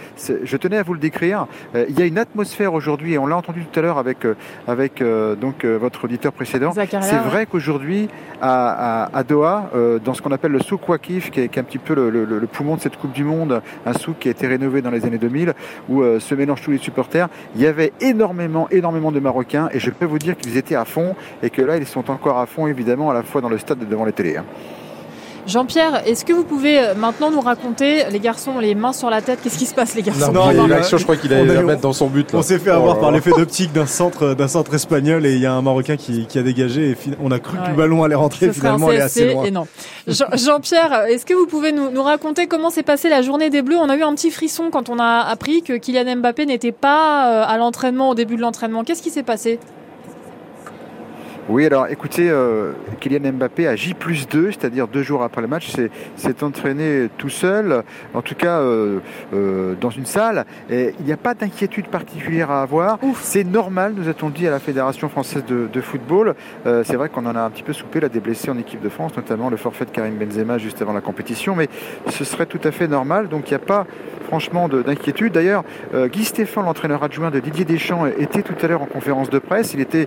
je tenais à vous le décrire. il y a une atmosphère aujourd'hui, et on l'a entendu tout à l'heure avec, avec euh, donc, euh, votre auditeur précédent. C'est vrai qu'aujourd'hui, à, à, à, Doha, euh, dans ce qu'on appelle le souk Wakif, qui est, qui est, un petit peu le, le, le, poumon de cette Coupe du Monde, un souk qui a été rénové dans les années 2000, où se mélangent tous les supporters, il y avait énormément, énormément de Marocains, et je peux vous dire qu'ils étaient à fond, et que là, ils sont encore à fond, évidemment, à la fois dans le stade et devant les télés. Jean-Pierre, est-ce que vous pouvez euh, maintenant nous raconter, les garçons, les mains sur la tête, qu'est-ce qui se passe, les garçons Non, il y a une action, je crois qu'il allait la mettre dans son but. Là. On s'est fait Oh avoir là par l'effet d'optique d'un centre, d'un centre espagnol et il y a un Marocain qui, qui a dégagé et on a cru que le ballon allait rentrer. Ce Finalement, elle est assez loin. Jean-Pierre, est-ce que vous pouvez nous, nous raconter comment s'est passée la journée des Bleus? On a eu un petit frisson quand on a appris que Kylian Mbappé n'était pas euh, à l'entraînement au début de l'entraînement. Qu'est-ce qui s'est passé? Oui, alors écoutez, euh, Kylian Mbappé à J plus 2, c'est-à-dire deux jours après le match, s'est- entraîné tout seul, en tout cas euh, euh, dans une salle. Et il n'y a pas d'inquiétude particulière à avoir. C'est normal, nous a-t-on dit à la Fédération française de, de football. C'est vrai qu'on en a un petit peu soupé là, des blessés en équipe de France, notamment le forfait de Karim Benzema juste avant la compétition, mais ce serait tout à fait normal. Donc il n'y a pas franchement de- d'inquiétude. D'ailleurs, Guy Stéphane, l'entraîneur adjoint de Didier Deschamps, était tout à l'heure en conférence de presse. Il était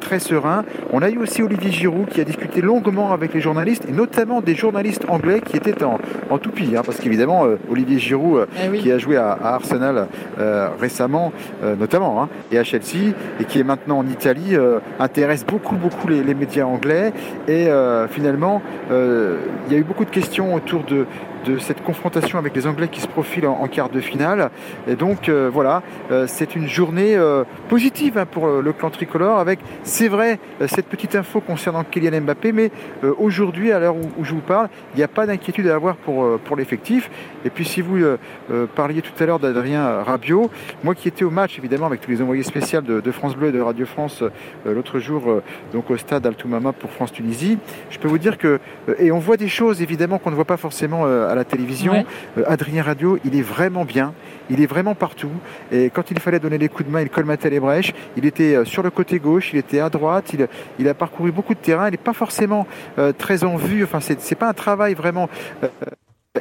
très serein. On a eu aussi Olivier Giroud qui a discuté longuement avec les journalistes, et notamment des journalistes anglais qui étaient en, en toupie. hein, parce qu'évidemment, euh, Olivier Giroud, euh, Eh oui. qui a joué à, à Arsenal euh, récemment, notamment, hein, et à Chelsea, et qui est maintenant en Italie, intéresse beaucoup, beaucoup les, les médias anglais. Et finalement, il y a eu beaucoup de questions autour de, de cette confrontation avec les Anglais qui se profilent en, quart de finale. Et donc euh, voilà, euh, c'est une journée euh, positive hein, pour le, clan tricolore avec, c'est vrai, cette petite info concernant Kylian Mbappé, mais aujourd'hui, à l'heure où, je vous parle, il n'y a pas d'inquiétude à avoir pour, pour l'effectif. Et puis si vous parliez tout à l'heure d'Adrien Rabiot, moi qui étais au match évidemment avec tous les envoyés spéciaux de, de France Bleu et de Radio France l'autre jour, donc au stade Altoumama pour France-Tunisie, je peux vous dire que, et on voit des choses évidemment qu'on ne voit pas forcément à la télévision. Ouais. Euh, Adrien Radio, il est vraiment bien, il est vraiment partout. Et quand il fallait donner les coups de main, il colmatait les brèches. Il était euh, sur le côté gauche, il était à droite, il, il a parcouru beaucoup de terrain. Il n'est pas forcément euh, très en vue. Enfin, c'est c'est pas un travail vraiment. euh,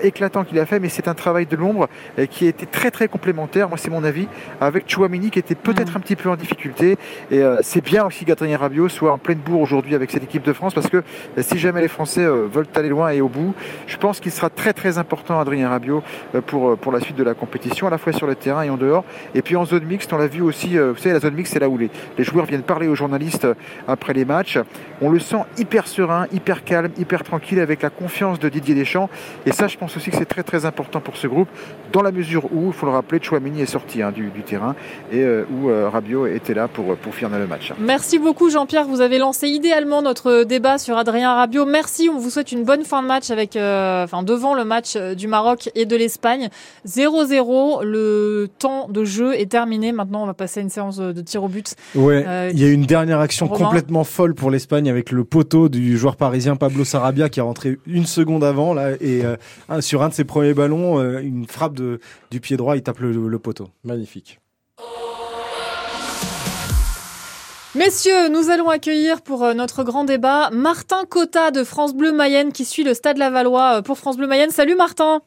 éclatant qu'il a fait, mais c'est un travail de l'ombre euh, qui a été très très complémentaire, moi c'est mon avis, avec Chouamini qui était peut-être un petit peu en difficulté. Et euh, c'est bien aussi qu'Adrien Rabiot soit en pleine bourre aujourd'hui avec cette équipe de France, parce que euh, si jamais les Français euh, veulent aller loin et au bout, je pense qu'il sera très très important Adrien Rabiot pour, pour la suite de la compétition, à la fois sur le terrain et en dehors. Et puis en zone mixte, on l'a vu aussi, vous savez, la zone mixte c'est là où les, les joueurs viennent parler aux journalistes après les matchs. On le sent hyper serein, hyper calme, hyper tranquille avec la confiance de Didier Deschamps. Et ça, je pense aussi que c'est très très important pour ce groupe, dans la mesure où, il faut le rappeler, Chouamini est sorti hein, du, du terrain et euh, où euh, Rabiot était là pour, pour finir le match. Merci beaucoup Jean-Pierre, vous avez lancé idéalement notre débat sur Adrien Rabiot. Merci, on vous souhaite une bonne fin de match avec, euh, enfin devant le match euh, du Maroc et de l'Espagne. 0-0, le temps de jeu est terminé. Maintenant, on va passer à une séance de tir au but. Ouais, Euh, il y a eu une dernière action Romain complètement folle pour l'Espagne avec le poteau du joueur parisien Pablo Sarabia qui est rentré une seconde avant là et euh, un- sur un de ses premiers ballons, euh, une frappe de, du pied droit, il tape le, le poteau. Magnifique. Messieurs, nous allons accueillir pour euh, notre grand débat Martin Cotta de France Bleu Mayenne qui suit le Stade Lavallois euh, pour France Bleu Mayenne. Salut Martin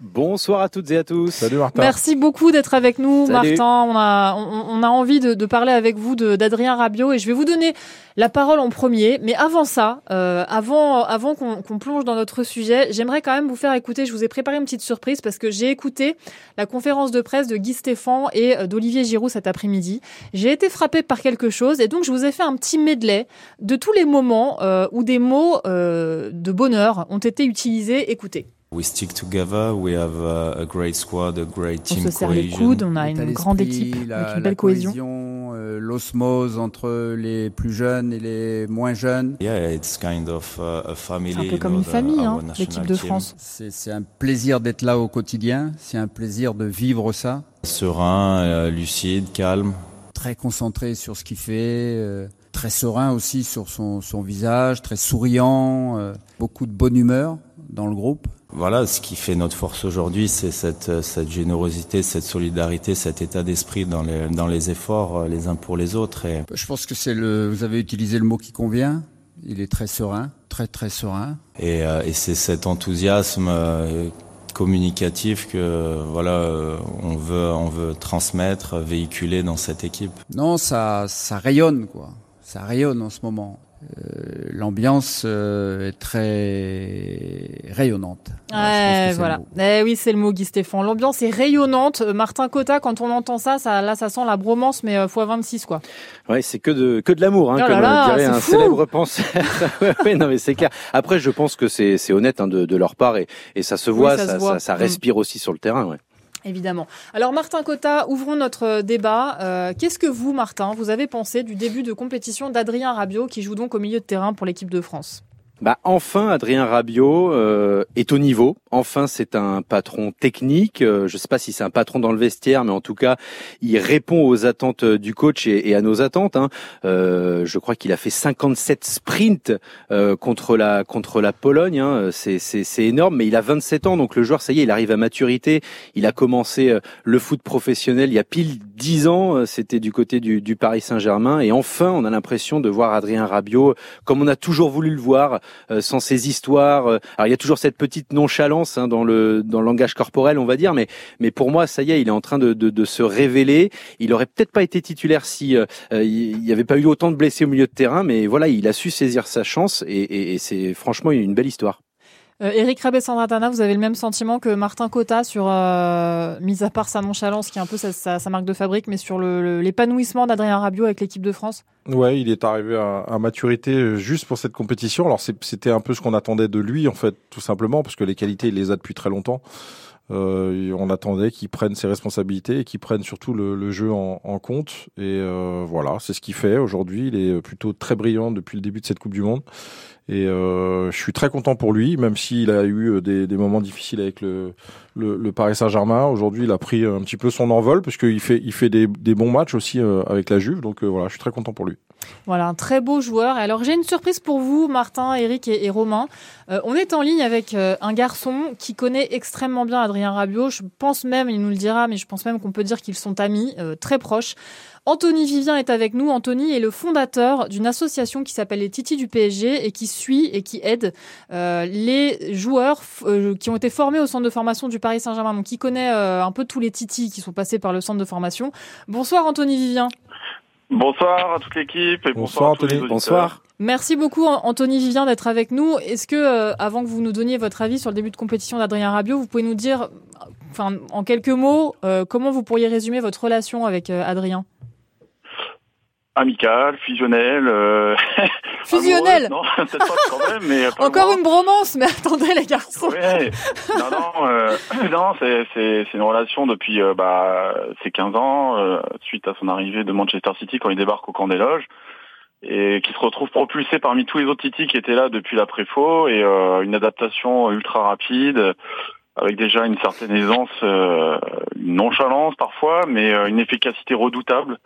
Bonsoir à toutes et à tous. Salut Martin. Merci beaucoup d'être avec nous, Salut. Martin. On a, on, on a envie de, de parler avec vous de- d'Adrien Rabiot et je vais vous donner la parole en premier. Mais avant ça, euh, avant, avant qu'on qu'on plonge dans notre sujet, j'aimerais quand même vous faire écouter. Je vous ai préparé une petite surprise parce que j'ai écouté la conférence de presse de Guy Stéphane et euh, d'Olivier Giroud cet après-midi. J'ai été frappé par quelque chose et donc je vous ai fait un petit medley de tous les moments euh, où des mots euh, de bonheur ont été utilisés. Écoutez. We stick together. We have a, a great squad, a great On team se serre les cohesion. coudes, on a une grande équipe la- avec une belle cohésion. euh, l'osmose entre les plus jeunes et les moins jeunes. Yeah, it's kind of a family. C'est un peu comme know, une famille, hein, l'équipe de. France. C'est c'est un plaisir d'être là au quotidien, c'est un plaisir de vivre ça. Serein, euh, lucide, calme. Très concentré sur ce qu'il fait, euh, très serein aussi sur son, son visage, très souriant, euh, beaucoup de bonne humeur dans le groupe. Voilà, ce qui fait notre force aujourd'hui, c'est cette, euh, cette générosité, cette solidarité, cet état d'esprit dans les, dans les efforts euh, les uns pour les autres. Et Je pense que c'est le, vous avez utilisé le mot qui convient. Il est très serein, très très serein. Et, euh, et c'est cet enthousiasme euh, communicatif que voilà euh, on veut on veut transmettre, véhiculer dans cette équipe. Non, ça, ça rayonne quoi. Ça rayonne en ce moment. Euh, l'ambiance euh, est très rayonnante. Ouais, voilà. Eh oui, c'est le mot, Guy Stéphane. L'ambiance est rayonnante. Euh, Martin Cotta, quand on entend ça, ça, là, ça sent la bromance, mais x 26, quoi. Ouais, c'est que de que de l'amour, hein, Oh comme là, dirait c'est un fou. célèbre penseur. ouais, ouais, non, mais c'est clair. Après, je pense que c'est c'est honnête hein, de, de leur part et, et ça se voit, ça se ça, voit. ça, ça Mm. respire aussi sur le terrain. Ouais. Évidemment. Alors Martin Cotta, ouvrons notre euh, débat. Euh, Qu'est-ce que vous, Martin, vous avez pensé du début de compétition d'Adrien Rabiot, qui joue donc au milieu de terrain pour l'équipe de France? Bah enfin, Adrien Rabiot euh, est au niveau. Enfin, c'est un patron technique. Euh, je ne sais pas si c'est un patron dans le vestiaire, mais en tout cas, il répond aux attentes euh, du coach et, à nos attentes. hein. Euh, je crois qu'il a fait 57 sprints euh, contre la contre la Pologne. hein. C'est énorme, mais il a 27 ans, donc le joueur, ça y est, il arrive à maturité. Il a commencé euh, le foot professionnel il y a pile 10 ans. C'était du côté du, du Paris Saint-Germain, et enfin, on a l'impression de voir Adrien Rabiot comme on a toujours voulu le voir sans ces histoires. Euh, Alors il y a toujours cette petite nonchalance hein, dans le dans le langage corporel, on va dire, mais mais pour moi ça y est, il est en train de de, de se révéler. Il aurait peut-être pas été titulaire si euh, euh, il n'y avait pas eu autant de blessés au milieu de terrain, mais voilà, il a su saisir sa chance et, et, et c'est franchement une belle histoire. Euh, Eric Rabé-Sandratana, vous avez le même sentiment que Martin Cotta sur, euh, mis à part sa nonchalance, qui est un peu sa, marque de fabrique, mais sur l'épanouissement d'Adrien Rabiot avec l'équipe de France? Ouais, il est arrivé à, maturité euh, juste pour cette compétition. Alors c'était un peu ce qu'on attendait de lui en fait, tout simplement, parce que les qualités il les a depuis très longtemps. Euh, on attendait qu'il prenne ses responsabilités et qu'il prenne surtout le, le jeu en, en compte. Et euh, voilà, c'est ce qu'il fait aujourd'hui. Il est plutôt très brillant depuis le début de cette Coupe du Monde. Et euh, je suis très content pour lui, même s'il a eu euh, des, des moments difficiles avec le, le, le Paris Saint-Germain. Aujourd'hui, il a pris un petit peu son envol, parce qu'il fait, il fait des, des bons matchs aussi euh, avec la Juve. Donc euh, voilà, je suis très content pour lui. Voilà, un très beau joueur. Alors j'ai une surprise pour vous, Martin, Eric et, Romain. Euh, on est en ligne avec euh, un garçon qui connaît extrêmement bien Adrien Rabiot. Je pense même, il nous le dira, mais je pense même qu'on peut dire qu'ils sont amis, euh, très proches. Anthony Vivien est avec nous. Anthony est le fondateur d'une association qui s'appelle les Titi du PSG et qui suit et qui aide les joueurs qui ont été formés au centre de formation du Paris Saint-Germain. Donc il connaît un peu tous les Titi qui sont passés par le centre de formation. Bonsoir Anthony Vivien. Bonsoir à toute l'équipe et bonsoir, à tous les auditeurs. Merci beaucoup An- Anthony Vivien d'être avec nous. Est-ce que, euh, avant que vous nous donniez votre avis sur le début de compétition d'Adrien Rabiot, vous pouvez nous dire, enfin, en quelques mots, euh, comment vous pourriez résumer votre relation avec euh, Adrien? Amical, fusionnel. Euh... Non, peut-être pas quand même, mais Encore une bromance, mais attendez les garçons. Ouais. Non, non, euh, non, c'est c'est c'est une relation depuis euh, bah ses 15 ans euh, suite à son arrivée de Manchester City quand il débarque au camp des loges et qui se retrouve propulsé parmi tous les autres Titi qui étaient là depuis l'après-faux et euh, une adaptation ultra rapide avec déjà une certaine aisance, euh, une nonchalance parfois, mais euh, une efficacité redoutable.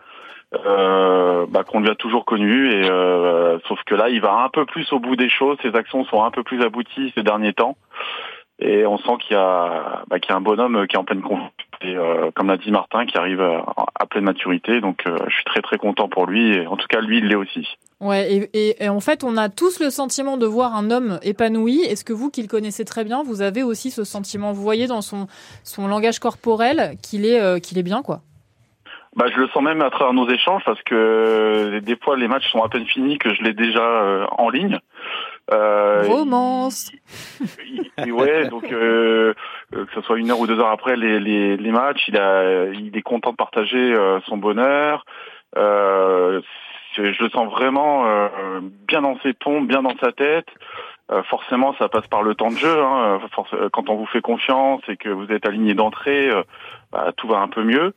Euh, bah, qu'on lui a toujours connu et euh, sauf que là il va un peu plus au bout des choses ses actions sont un peu plus abouties ces derniers temps. Et on sent qu'il y a bah, qu'il y a un bonhomme qui est en pleine confiance. Euh, comme l'a dit Martin qui arrive à, pleine maturité. Donc euh, je suis très très content pour lui et en tout cas lui il l'est aussi. Ouais, et, et- et en fait, on a tous le sentiment de voir un homme épanoui. Est-ce que vous, qui le connaissez très bien, vous avez aussi ce sentiment? Vous voyez dans son, son langage corporel qu'il est, euh, qu'il est bien, quoi. Bah, je le sens même à travers nos échanges parce que euh, des fois les matchs sont à peine finis que je l'ai déjà euh, en ligne. Euh, Romance. Et ouais, donc euh, euh, que ce soit une heure ou deux heures après les, les, les matchs, il a, il est content de partager euh, son bonheur. Euh, je le sens vraiment euh, bien dans ses pompes, bien dans sa tête. Euh, forcément, ça passe par le temps de jeu. Hein. Quand on vous fait confiance et que vous êtes aligné d'entrée, bah, tout va un peu mieux.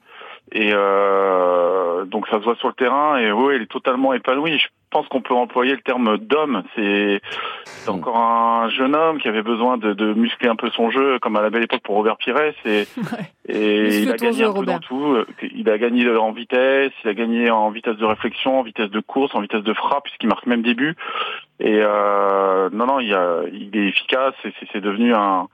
Et euh, donc ça se voit sur le terrain. Et ouais, il est totalement épanoui. Je pense qu'on peut employer le terme d'homme. C'est c'est encore un jeune homme qui avait besoin de, de muscler un peu son jeu, comme à la belle époque pour Robert Pires. Et, et il a gagné jeu, un peu Robert. dans tout. Il a gagné en vitesse, il a gagné en vitesse de réflexion, en vitesse de course, en vitesse de frappe, puisqu'il marque même des buts. Et euh, non, non, il, a- il est efficace c'est devenu un,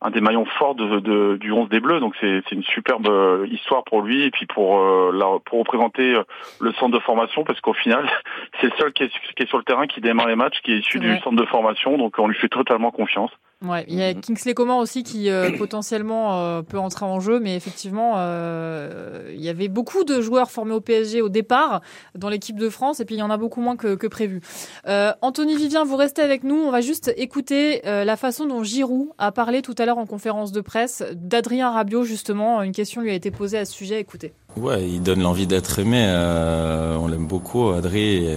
un des maillons forts de, de- du 11 des Bleus. Donc c'est une superbe euh, histoire pour lui et puis pour, euh, la- pour représenter euh, le centre de formation, parce qu'au final, c'est le seul qui est, qui est, sur le terrain, qui démarre les matchs, qui est issu du centre de formation, donc on lui fait totalement confiance. Ouais, il y a Kingsley Coman aussi qui euh, potentiellement euh, peut entrer en jeu, mais effectivement, euh, il y avait beaucoup de joueurs formés au PSG au départ dans l'équipe de France, et puis il y en a beaucoup moins que, que prévu. Euh, Anthony Vivien, vous restez avec nous. On va juste écouter euh, la façon dont Giroud a parlé tout à l'heure en conférence de presse d'Adrien Rabiot justement. Une question lui a été posée à ce sujet. Écoutez. Ouais, il donne l'envie d'être aimé. euh, on l'aime beaucoup, Adri.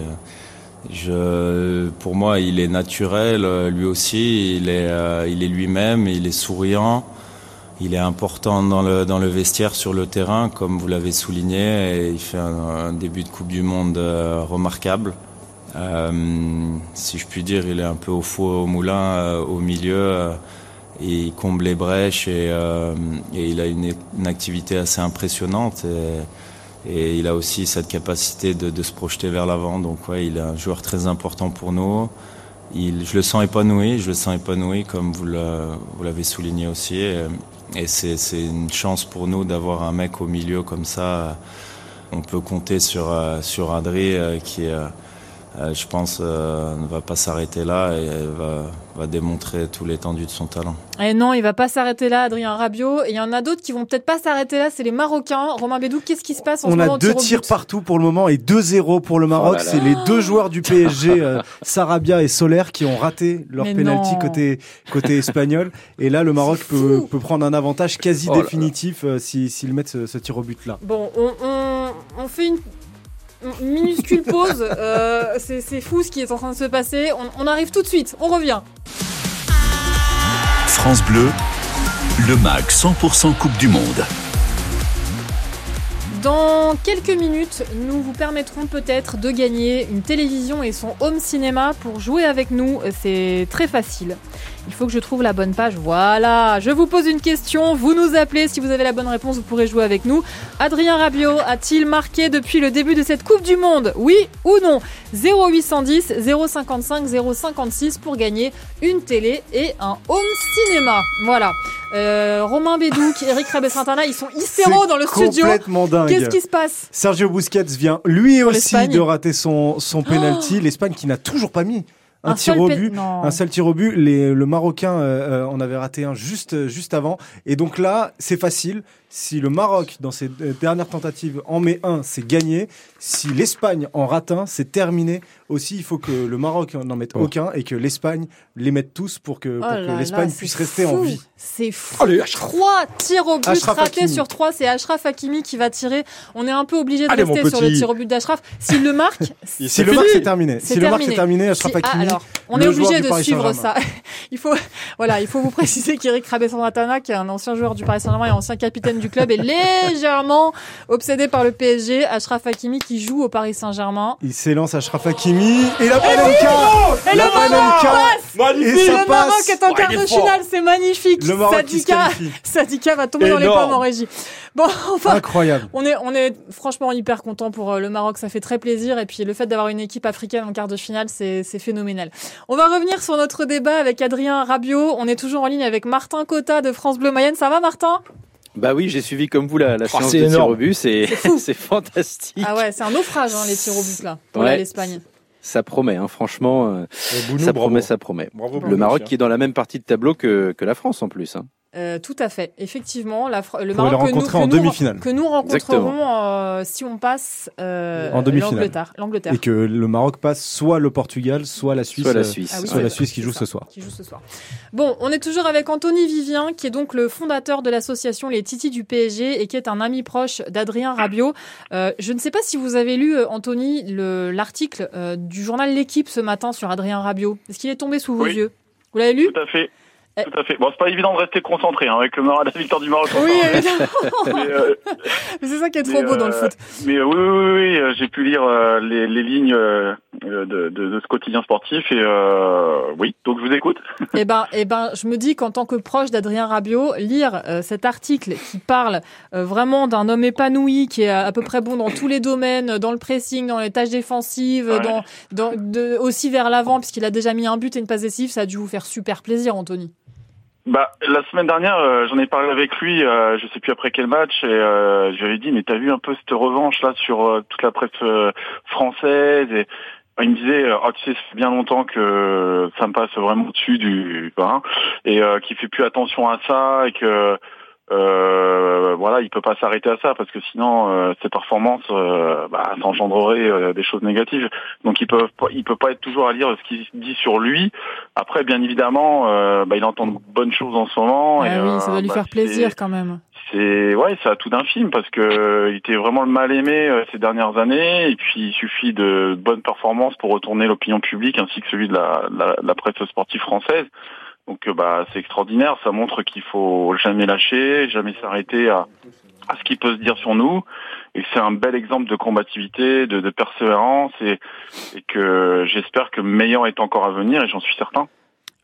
Pour moi, il est naturel. euh, Lui aussi, il est, euh, est lui-même. Il est souriant. Il est important dans le dans le vestiaire, sur le terrain, comme vous l'avez souligné. Et il fait un, début de Coupe du Monde euh, remarquable. Si je puis dire, il est un peu au four au moulin, au milieu. et il comble les brèches et, il a une, activité assez impressionnante et il a aussi cette capacité de, se projeter vers l'avant. Donc ouais, il est un joueur très important pour nous. Il, je le sens épanoui, je le sens épanoui comme vous l'avez souligné aussi. Et, c'est une chance pour nous d'avoir un mec au milieu comme ça. On peut compter sur, euh, sur Adri euh, qui, euh, euh, je pense, euh, ne va pas s'arrêter là et va, va démontrer tout l'étendue de son talent. Et non, il va pas s'arrêter là, Adrien Rabiot. Et il y en a d'autres qui vont peut-être pas s'arrêter là, c'est les Marocains. Romain Bédou, qu'est-ce qui se passe en ce On moment a au deux tirs partout pour le moment et 2-0 pour le Maroc. Oh. C'est les deux joueurs du PSG, euh, Sarabia et Soler, qui ont raté leur Mais penalty non. côté côté espagnol. Et là, le Maroc peut, peut prendre un avantage quasi Oh là définitif euh, si- s'ils mettent ce, ce tir au but là. Bon, on, on, on fait une minuscule pause. Euh, c'est fou ce qui est en train de se passer. On, on arrive tout de suite. On revient. France Bleu, le MAG 100% Coupe du Monde. Dans quelques minutes, nous vous permettrons peut-être de gagner une télévision et son home cinéma pour jouer avec nous. C'est très facile. Il faut que je trouve la bonne page. Voilà, je vous pose une question, vous nous appelez. Si vous avez la bonne réponse, vous pourrez jouer avec nous. Adrien Rabiot a-t-il marqué depuis le début de cette Coupe du Monde? Oui ou non? 0810 055 056 pour gagner une télé et un home cinéma. Voilà. Euh, Romain Bédouc, Eric Rabessantana, ils sont hystéros dans le studio. complètement dingue. Qu'est-ce qui se passe? Sergio Busquets vient lui aussi de rater son, son penalty. L'Espagne qui n'a toujours pas mis un, Un tir seul au but. Un seul tir au but. Les, le Marocain euh, euh, en avait raté un juste, juste avant. Et donc là, c'est facile. Si le Maroc, dans ses dernières tentatives, en met un, c'est gagné. Si l'Espagne en rate un, c'est terminé. Aussi, il faut que le Maroc n'en mette Oh. aucun et que l'Espagne les mette tous pour que, Oh que l'Espagne puisse rester en vie. C'est fou. Allez, Trois tirs au but Achraf ratés Hakimi. sur trois. C'est Ashraf Hakimi qui va tirer. On est un peu obligé de Allez, mon rester sur le tir au but d'Ashraf. S'il le marque, Si c'est le marque, c'est terminé. Si le marque, c'est terminé. Achraf Si- ah, Hakimi, alors, on le est obligé de Paris suivre ça. Il faut, voilà, il faut vous préciser qu'Eric Rabessantana, qui est un ancien joueur du Paris Saint-Germain et ancien capitaine du club, est légèrement obsédé par le PSG. Ashraf Hakimi qui joue au Paris Saint-Germain. Il s'élance Achraf Hakimi et la Panenka Et La le Maroc Panenka passe Et le Maroc est en quart de finale, c'est magnifique. Le Maroc Sadika. Sadika va tomber dans les pommes en régie. Bon, enfin, Incroyable. on est, on est franchement hyper content pour euh, le Maroc, ça fait très plaisir. Et puis le fait d'avoir une équipe africaine en quart de finale, c'est c'est phénoménal. On va revenir sur notre débat avec Adrien Rabiot. On est toujours en ligne avec Martin Cotta de France Bleu Mayenne. Ça va, Martin? Bah oui, j'ai suivi comme vous la, la Oh, séance c'est de tir énorme. au but, c'est c'est fantastique. Ah ouais, c'est un naufrage, hein, les tirs au but là, pour Ouais. l'Espagne. Ça promet, hein, franchement. euh, Bounou, ça bravo. promet, ça promet. Bravo, le Maroc qui est dans la même partie de tableau que, que la France en plus. Hein. Euh, tout à fait. Effectivement, la, le Maroc le que nous, que en nous- demi-finale. que nous rencontrerons euh, si on passe euh, En demi-finale. l'Angleterre. L'Angleterre. Et que le Maroc passe soit le Portugal, soit la Suisse. Soit la Suisse. Ah oui, soit la Suisse qui joue ça, ce soir. Qui joue ce soir. Bon, on est toujours avec Anthony Vivien, qui est donc le fondateur de l'association Les Titis du PSG et qui est un ami proche d'Adrien Rabiot. Euh, je ne sais pas si vous avez lu, euh, Anthony, le- l'article euh, du journal L'équipe ce matin sur Adrien Rabiot. Est-ce qu'il est tombé sous vos Oui. yeux? Vous l'avez lu? Tout à fait. Tout à fait. Bon, c'est pas évident de rester concentré hein, avec le Maroc, la victoire du Maroc. Oui, enfin, évidemment. mais, euh, Mais c'est ça qui est trop mais, beau dans le euh, foot. Mais euh, oui, oui, oui, oui, euh, j'ai pu lire euh, les, les lignes euh, de, de, de ce quotidien sportif et euh, oui, donc je vous écoute. Eh ben, eh ben, je me dis qu'en tant que proche d'Adrien Rabiot, lire euh, cet article qui parle euh, vraiment d'un homme épanoui, qui est à, à peu près bon dans tous les domaines, dans le pressing, dans les tâches défensives, Ouais. dans, dans de, aussi vers l'avant, puisqu'il a déjà mis un but et une passe décisive, ça a dû vous faire super plaisir, Anthony. Bah, la semaine dernière, euh, j'en ai parlé avec lui, euh, je sais plus après quel match, et euh, je lui avais dit, mais t'as vu un peu cette revanche là sur euh, toute la presse euh, française et, il me disait, euh, oh, tu sais, ça fait bien longtemps que ça me passe vraiment au-dessus du, hein, et qu'il fait plus attention à ça et que euh, voilà, il peut pas s'arrêter à ça parce que sinon euh, ses performances, euh, bah, ça engendrerait euh, des choses négatives. Donc il peut, il peut pas être toujours à lire ce qu'il dit sur lui. Après, bien évidemment, euh, bah, il entend de bonnes choses en ce moment. Ah et, oui, ça va lui bah, faire plaisir quand même. c'est ouais, c'est à tout d'un film parce que il était vraiment le mal aimé euh, ces dernières années et puis il suffit de bonnes performances pour retourner l'opinion publique ainsi que celui de la, la, la presse sportive française. Donc euh, bah c'est extraordinaire, ça montre qu'il faut jamais lâcher, jamais s'arrêter à, ce qui peut se dire sur nous et c'est un bel exemple de combativité, de, persévérance et, et que j'espère que le meilleur est encore à venir et j'en suis certain.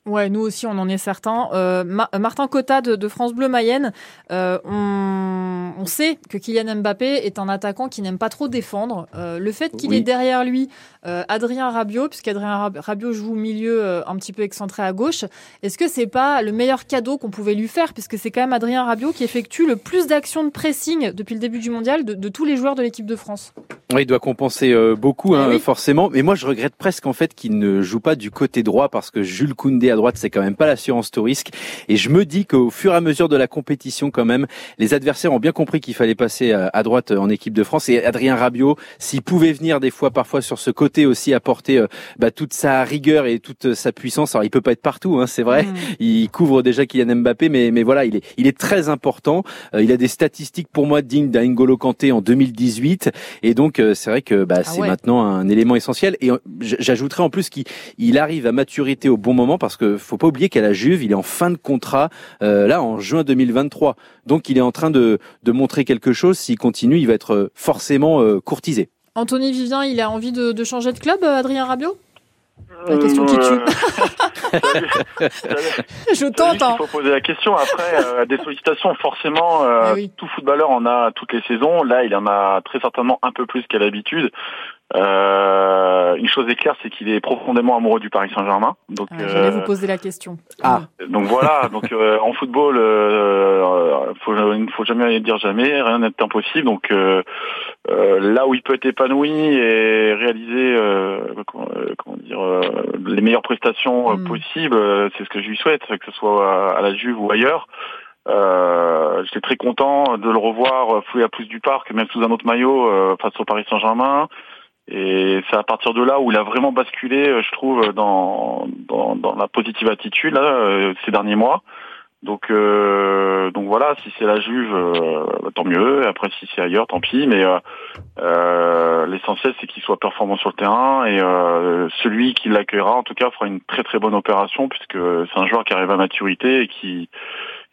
Ouais, nous aussi, on en est certains. Euh, Ma- Martin Cotta de, de France Bleu Mayenne, euh, on, on sait que Kylian Mbappé est un attaquant qui n'aime pas trop défendre. Euh, le fait qu'il Oui. ait derrière lui euh, Adrien Rabiot, puisqu'Adrien Rab- Rabiot joue au milieu euh, un petit peu excentré à gauche, est-ce que c'est pas le meilleur cadeau qu'on pouvait lui faire, puisque c'est quand même Adrien Rabiot qui effectue le plus d'actions de pressing depuis le début du mondial de, de tous les joueurs de l'équipe de France. Oui, il doit compenser euh, beaucoup, hein, Eh oui. forcément. Mais moi, je regrette presque en fait qu'il ne joue pas du côté droit parce que Jules Koundé droite, c'est quand même pas l'assurance tout risque. Et je me dis qu'au fur et à mesure de la compétition, quand même, les adversaires ont bien compris qu'il fallait passer à, droite euh, en équipe de France. Et Adrien Rabiot, s'il pouvait venir des fois, parfois sur ce côté aussi, apporter euh, bah, toute sa rigueur et toute sa puissance. Alors, il peut pas être partout, hein, c'est vrai. Il couvre déjà Kylian Mbappé, mais, mais voilà, il est, il est très important. Euh, il a des statistiques pour moi dignes d'un N'Golo Kanté en 2018. Et donc, euh, c'est vrai que bah, c'est ouais. maintenant un élément essentiel. Et euh, j'ajouterais en plus qu'il il arrive à maturité au bon moment parce que faut pas oublier qu'à la Juve, il est en fin de contrat euh, là en juin 2023. Donc, il est en train de, de montrer quelque chose. S'il continue, il va être euh, forcément euh, courtisé. Anthony Vivien, il a envie de, de changer de club, Adrien Rabiot? La question qui tue. Je tente. Il faut poser la question. Après, euh, des sollicitations, forcément, euh, Ah oui. tout footballeur en a toutes les saisons. Là, il en a très certainement un peu plus qu'à l'habitude. Euh, une chose est claire, c'est qu'il est profondément amoureux du Paris Saint-Germain. Donc, Ah, J'allais euh, vous poser la question. Ah, donc voilà. Donc euh, en football, euh, faut, il ne faut jamais dire jamais. Rien n'est impossible. Donc euh, euh, là où il peut être épanoui et réaliser, euh, comment, euh, comment dire, euh, les meilleures prestations euh, possibles, euh, c'est ce que je lui souhaite, que ce soit à, la Juve ou ailleurs. Euh, J'étais très content de le revoir fouiller à plus du parc, même sous un autre maillot euh, face au Paris Saint-Germain. Et c'est à partir de là où il a vraiment basculé, euh, je trouve, dans, dans, dans la positive attitude là, euh, ces derniers mois. Donc, euh, donc voilà, si c'est la Juve, euh, bah, tant mieux. Et après, si c'est ailleurs, tant pis. Mais euh, euh, l'essentiel, c'est qu'il soit performant sur le terrain. Et celui qui l'accueillera, en tout cas, fera une très très bonne opération puisque c'est un joueur qui arrive à maturité et qui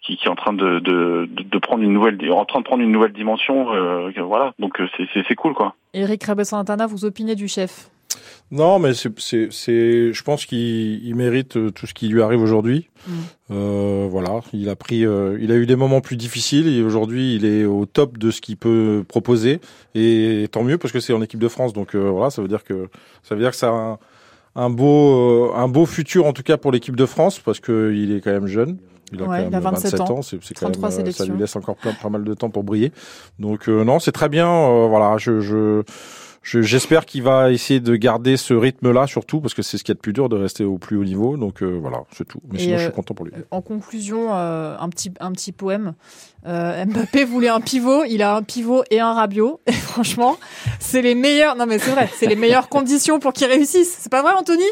qui, qui est en train de, de, de, de prendre une nouvelle en train de prendre une nouvelle dimension. euh, voilà, donc euh, c'est c'est c'est cool quoi. Eric Rabessantana, vous opinez du chef? Non, mais c'est, c'est, c'est, je pense qu'il il mérite euh, tout ce qui lui arrive aujourd'hui. Euh, voilà, il a pris, euh, il a eu des moments plus difficiles et aujourd'hui il est au top de ce qu'il peut proposer et tant mieux parce que c'est en équipe de France. Donc euh, voilà, ça veut dire que ça veut dire que ça a un, un beau, un beau futur en tout cas pour l'équipe de France parce que il est quand même jeune. Il a Ouais, quand il a même 27 ans, c'est, c'est quand 33 même, euh, ça sélections. lui laisse encore plein, pas mal de temps pour briller. Donc euh, non, c'est très bien. euh, voilà, je, je, je- j'espère qu'il va essayer de garder ce rythme-là surtout parce que c'est ce qu'il y a de plus dur de rester au plus haut niveau. Donc euh, voilà, c'est tout. Mais Et, sinon, je suis content pour lui. En conclusion, euh, un, petit, un petit poème. Mbappé voulait un pivot, il a un pivot et un Rabiot. Et franchement, c'est les meilleures. Non mais c'est vrai, c'est les meilleures conditions pour qu'il réussisse. C'est pas vrai, Anthony?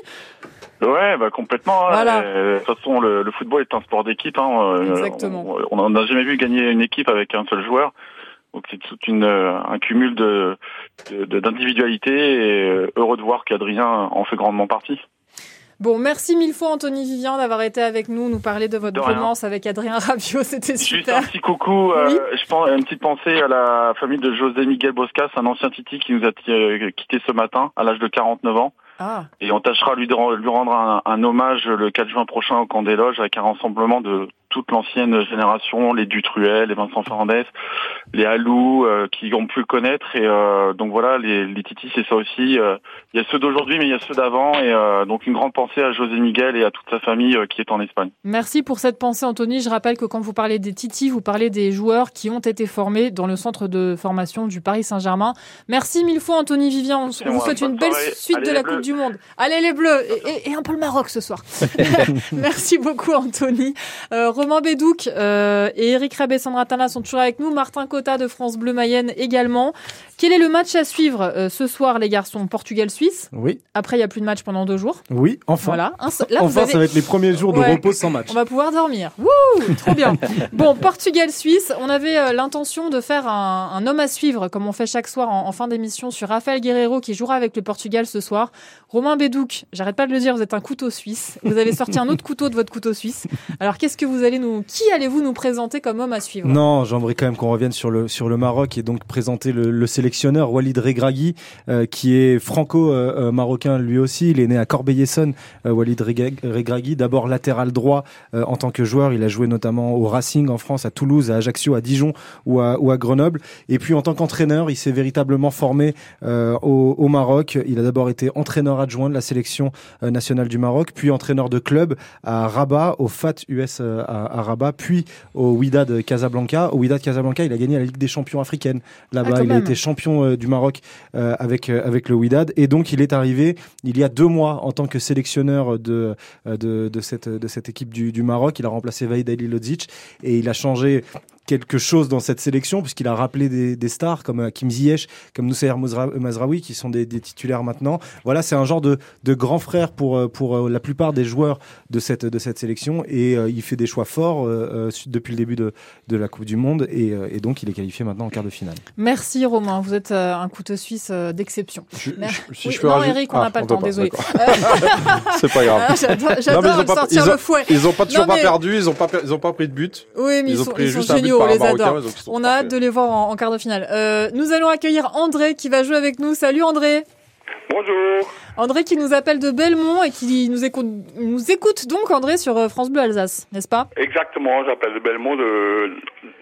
Ouais, bah complètement. hein. Voilà. Euh, De toute façon, le, le football est un sport d'équipe. Hein. Euh, Exactement. On n'a jamais vu gagner une équipe avec un seul joueur. Donc c'est tout une, euh, un cumul de de- d'individualité et heureux de voir qu'Adrien en fait grandement partie. Bon, merci mille fois Anthony Vivien d'avoir été avec nous, nous parler de votre De romance avec Adrien Rabiot. C'était Juste super. un petit coucou, euh, je pense une petite pensée à la famille de José Miguel Boscas, un ancien Titi qui nous a quitté ce matin à l'âge de 49 ans. Ah. Et on tâchera de lui, de- lui rendre un, un hommage le 4 juin prochain au camp des loges avec un rassemblement de toute l'ancienne génération, les Dutruel, les Vincent Fernandez, les Alou, euh, qui ont pu le connaître. Et euh, donc voilà, les, les Titi, c'est ça aussi. Euh, Il y a ceux d'aujourd'hui, mais il y a ceux d'avant. Et donc une grande pensée à José Miguel et à toute sa famille qui est en Espagne. Merci pour cette pensée, Anthony. Je rappelle que quand vous parlez des Titi, vous parlez des joueurs qui ont été formés dans le centre de formation du Paris Saint-Germain. Merci mille fois, Anthony Vivian. On vous moi. souhaite une belle soirée. suite Allez, de la Bleus. Coupe du Monde. Allez les Bleus et, et- et un peu le Maroc ce soir. Merci beaucoup, Anthony. Euh, Romain Bédouc euh, et Eric Rabé-Sandratana sont toujours avec nous. Martin Cotta de France Bleu Mayenne également. Quel est le match à suivre euh, ce soir, les garçons Portugal-Suisse? Oui, Après, il n'y a plus de match pendant deux jours. oui, enfin. Voilà. Un là, enfin, avez- ça va être les premiers jours de Ouais. repos sans match. On va pouvoir dormir. Wouh, trop bien. Bon, Portugal-Suisse, on avait euh, l'intention de faire un, un homme à suivre, comme on fait chaque soir en, en fin d'émission, sur Rafael Guerrero qui jouera avec le Portugal ce soir. Romain Bédouc, j'arrête pas de le dire, vous êtes un couteau suisse. Vous avez sorti un autre couteau de votre couteau suisse. Alors, qu'est-ce que vous allez nous, qui allez-vous nous présenter comme homme à suivre? Non, j'aimerais quand même qu'on revienne sur le sur le Maroc et donc présenter le, le sélectionneur Walid Regragui, euh, qui est franco-marocain lui aussi. Il est né à Corbeil-Essonnes, euh, Walid Regrag- Regragui. D'abord latéral droit euh, en tant que joueur, il a joué notamment au Racing en France, à Toulouse, à Ajaccio, à Dijon ou à, ou à Grenoble. Et puis en tant qu'entraîneur, il s'est véritablement formé euh, au, au Maroc. Il a d'abord été entraîneur adjoint de la sélection euh, nationale du Maroc, puis entraîneur de club à Rabat, au FAT US euh, à, à Rabat, puis au Wydad Casablanca. Au Wydad Casablanca, il a gagné la Ligue des champions africaine. Ah, Là-bas, quand il a été champion euh, du Maroc euh, avec euh, avec le Wydad et donc il est arrivé il y a deux mois en tant que sélectionneur de de, cette de cette équipe du, du Maroc. Il a remplacé Vaid Ali Lodzic et il a changé quelque chose dans cette sélection puisqu'il a rappelé des, des stars comme Kim Ziyech, comme Noussair Mouzra- Mazraoui qui sont des, des titulaires maintenant. Voilà, c'est un genre de, de grand frère pour euh, pour euh, la plupart des joueurs de cette de cette sélection et euh, il fait des choix forts euh, euh, depuis le début de, de la Coupe du Monde et, euh, et donc il est qualifié maintenant en quart de finale. Merci Romain, vous êtes euh, un couteau suisse euh, d'exception. Si Oui, je peux non, rajouter- Eric, on n'a Ah, pas le on temps, pas, désolé. C'est pas grave. J'adore sortir ils ont- le fouet. Ils ont pas toujours Non, pas perdu, ils ont pas, per- pris de but. Oui, mais ils, Ils ont sont, pris ils juste géniaux, on les adore. On a hâte de les voir en, en quart de finale. Euh, nous allons accueillir André qui va jouer avec nous. Salut André. Bonjour. André qui nous appelle de Belmont et qui nous écoute, nous écoute donc André sur euh, France Bleu Alsace, n'est-ce pas? Exactement, j'appelle de Belmont de,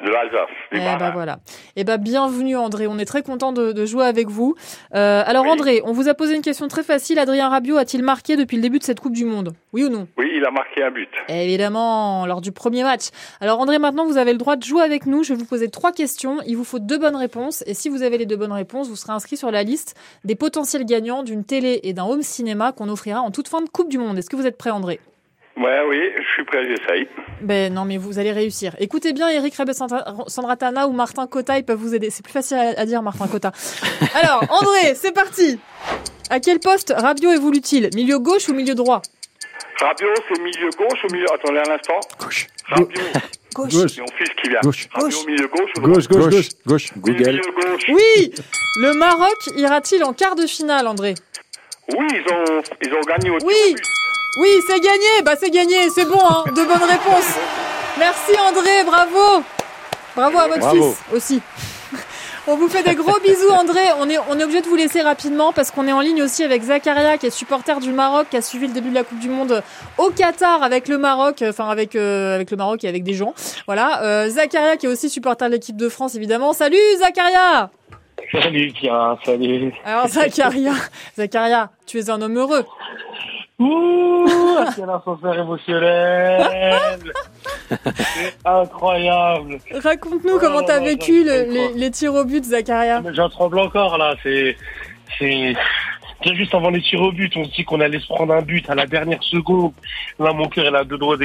de l'Alsace. Eh ben voilà. Eh ben bienvenue André, on est très content de, de jouer avec vous. Euh, alors André, on vous a posé une question très facile. Adrien Rabiot a-t-il marqué depuis le début de cette Coupe du Monde? Oui ou non? Oui, il a marqué un but. Évidemment, lors du premier match. Alors André, maintenant vous avez le droit de jouer avec nous. Je vais vous poser trois questions. Il vous faut deux bonnes réponses. Et si vous avez les deux bonnes réponses, vous serez inscrit sur la liste des potentiels gagnants d'une télé et d'un home cinéma qu'on offrira en toute fin de Coupe du Monde. Est-ce que vous êtes prêt André? Ouais, oui, je suis prêt, j'essaye. Ben non, mais vous allez réussir. Écoutez bien Eric Rebbe-Sandratana ou Martin Cotta, ils peuvent vous aider. C'est plus facile à, dire Martin Cotta. Alors André, c'est parti. À quel poste Rabiot évolue-t-il? Milieu gauche ou milieu droit? Rabiot, c'est milieu gauche ou milieu... Attendez un instant. Gauche. Rabiot. Gauche. C'est mon fils qui vient. Gauche. Rabiot, milieu gauche ou Gauche, gauche, gauche, gauche. Google. Milieu gauche. Oui Le Maroc ira-t-il en quart de finale, André? Oui, ils ont, ils ont gagné au Oui. Oui, c'est gagné. Bah c'est gagné, c'est bon, hein. De bonnes réponses. Merci André, bravo. Bravo à votre Bravo. fils aussi. On vous fait des gros bisous André, on est, on est obligé de vous laisser rapidement parce qu'on est en ligne aussi avec Zakaria qui est supporter du Maroc, qui a suivi le début de la Coupe du Monde au Qatar avec le Maroc, enfin avec, euh, avec le Maroc et avec des gens. Voilà, euh, Zakaria qui est aussi supporter de l'équipe de France évidemment. Salut Zakaria Salut Pierre, salut. Alors Zakaria, Zakaria, tu es un homme heureux. Ouh, quel ascenseur émotionnel C'est incroyable Raconte-nous comment t'as vécu le- les, les tirs au but. Mais J'en tremble encore là, c'est... c'est... Juste avant les tirs au but, on se dit qu'on allait se prendre un but à la dernière seconde. Là, mon cœur, il a deux droits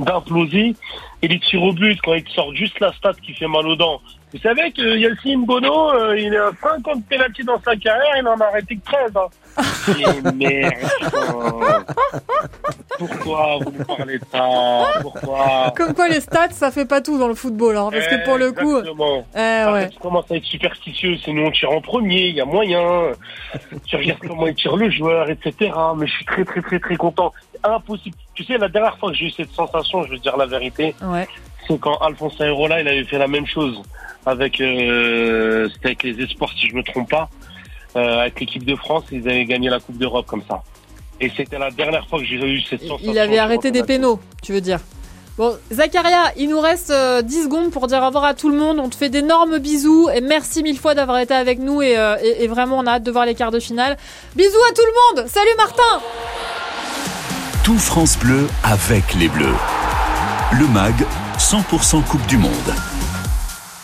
d'imploser. Et les tirs au but, quand il te sort juste la stat qui fait mal aux dents. Vous savez que Yacine Bono, euh, il a 50 pénaltys dans sa carrière, il en a arrêté que 13. Hein. Et merde. Pourquoi vous nous parlez de ça? Pourquoi? Comme quoi les stats, ça fait pas tout dans le football, hein, parce que pour le coup... Exactement. Eh Après, ouais. tu commences à être superstitieux, c'est nous on tire en premier, il y a moyen. tu regardes comment il tire le joueur, etc. Mais je suis très très très très content impossible. Tu sais, la dernière fois que j'ai eu cette sensation, je vais te dire la vérité, c'est quand Alphonse Aérola, il avait fait la même chose avec, euh, avec les Espoirs, si je me trompe pas, euh, avec l'équipe de France, ils avaient gagné la Coupe d'Europe comme ça. Et c'était la dernière fois que j'ai eu cette sensation. Il avait arrêté des pénaux, tu veux dire Bon, Zacharia, il nous reste euh, 10 secondes pour dire au revoir à tout le monde. On te fait d'énormes bisous et merci mille fois d'avoir été avec nous et, euh, et, vraiment on a hâte de voir les quarts de finale. Bisous à tout le monde Salut Martin tout France Bleu avec les Bleus. Le MAG, 100% Coupe du Monde.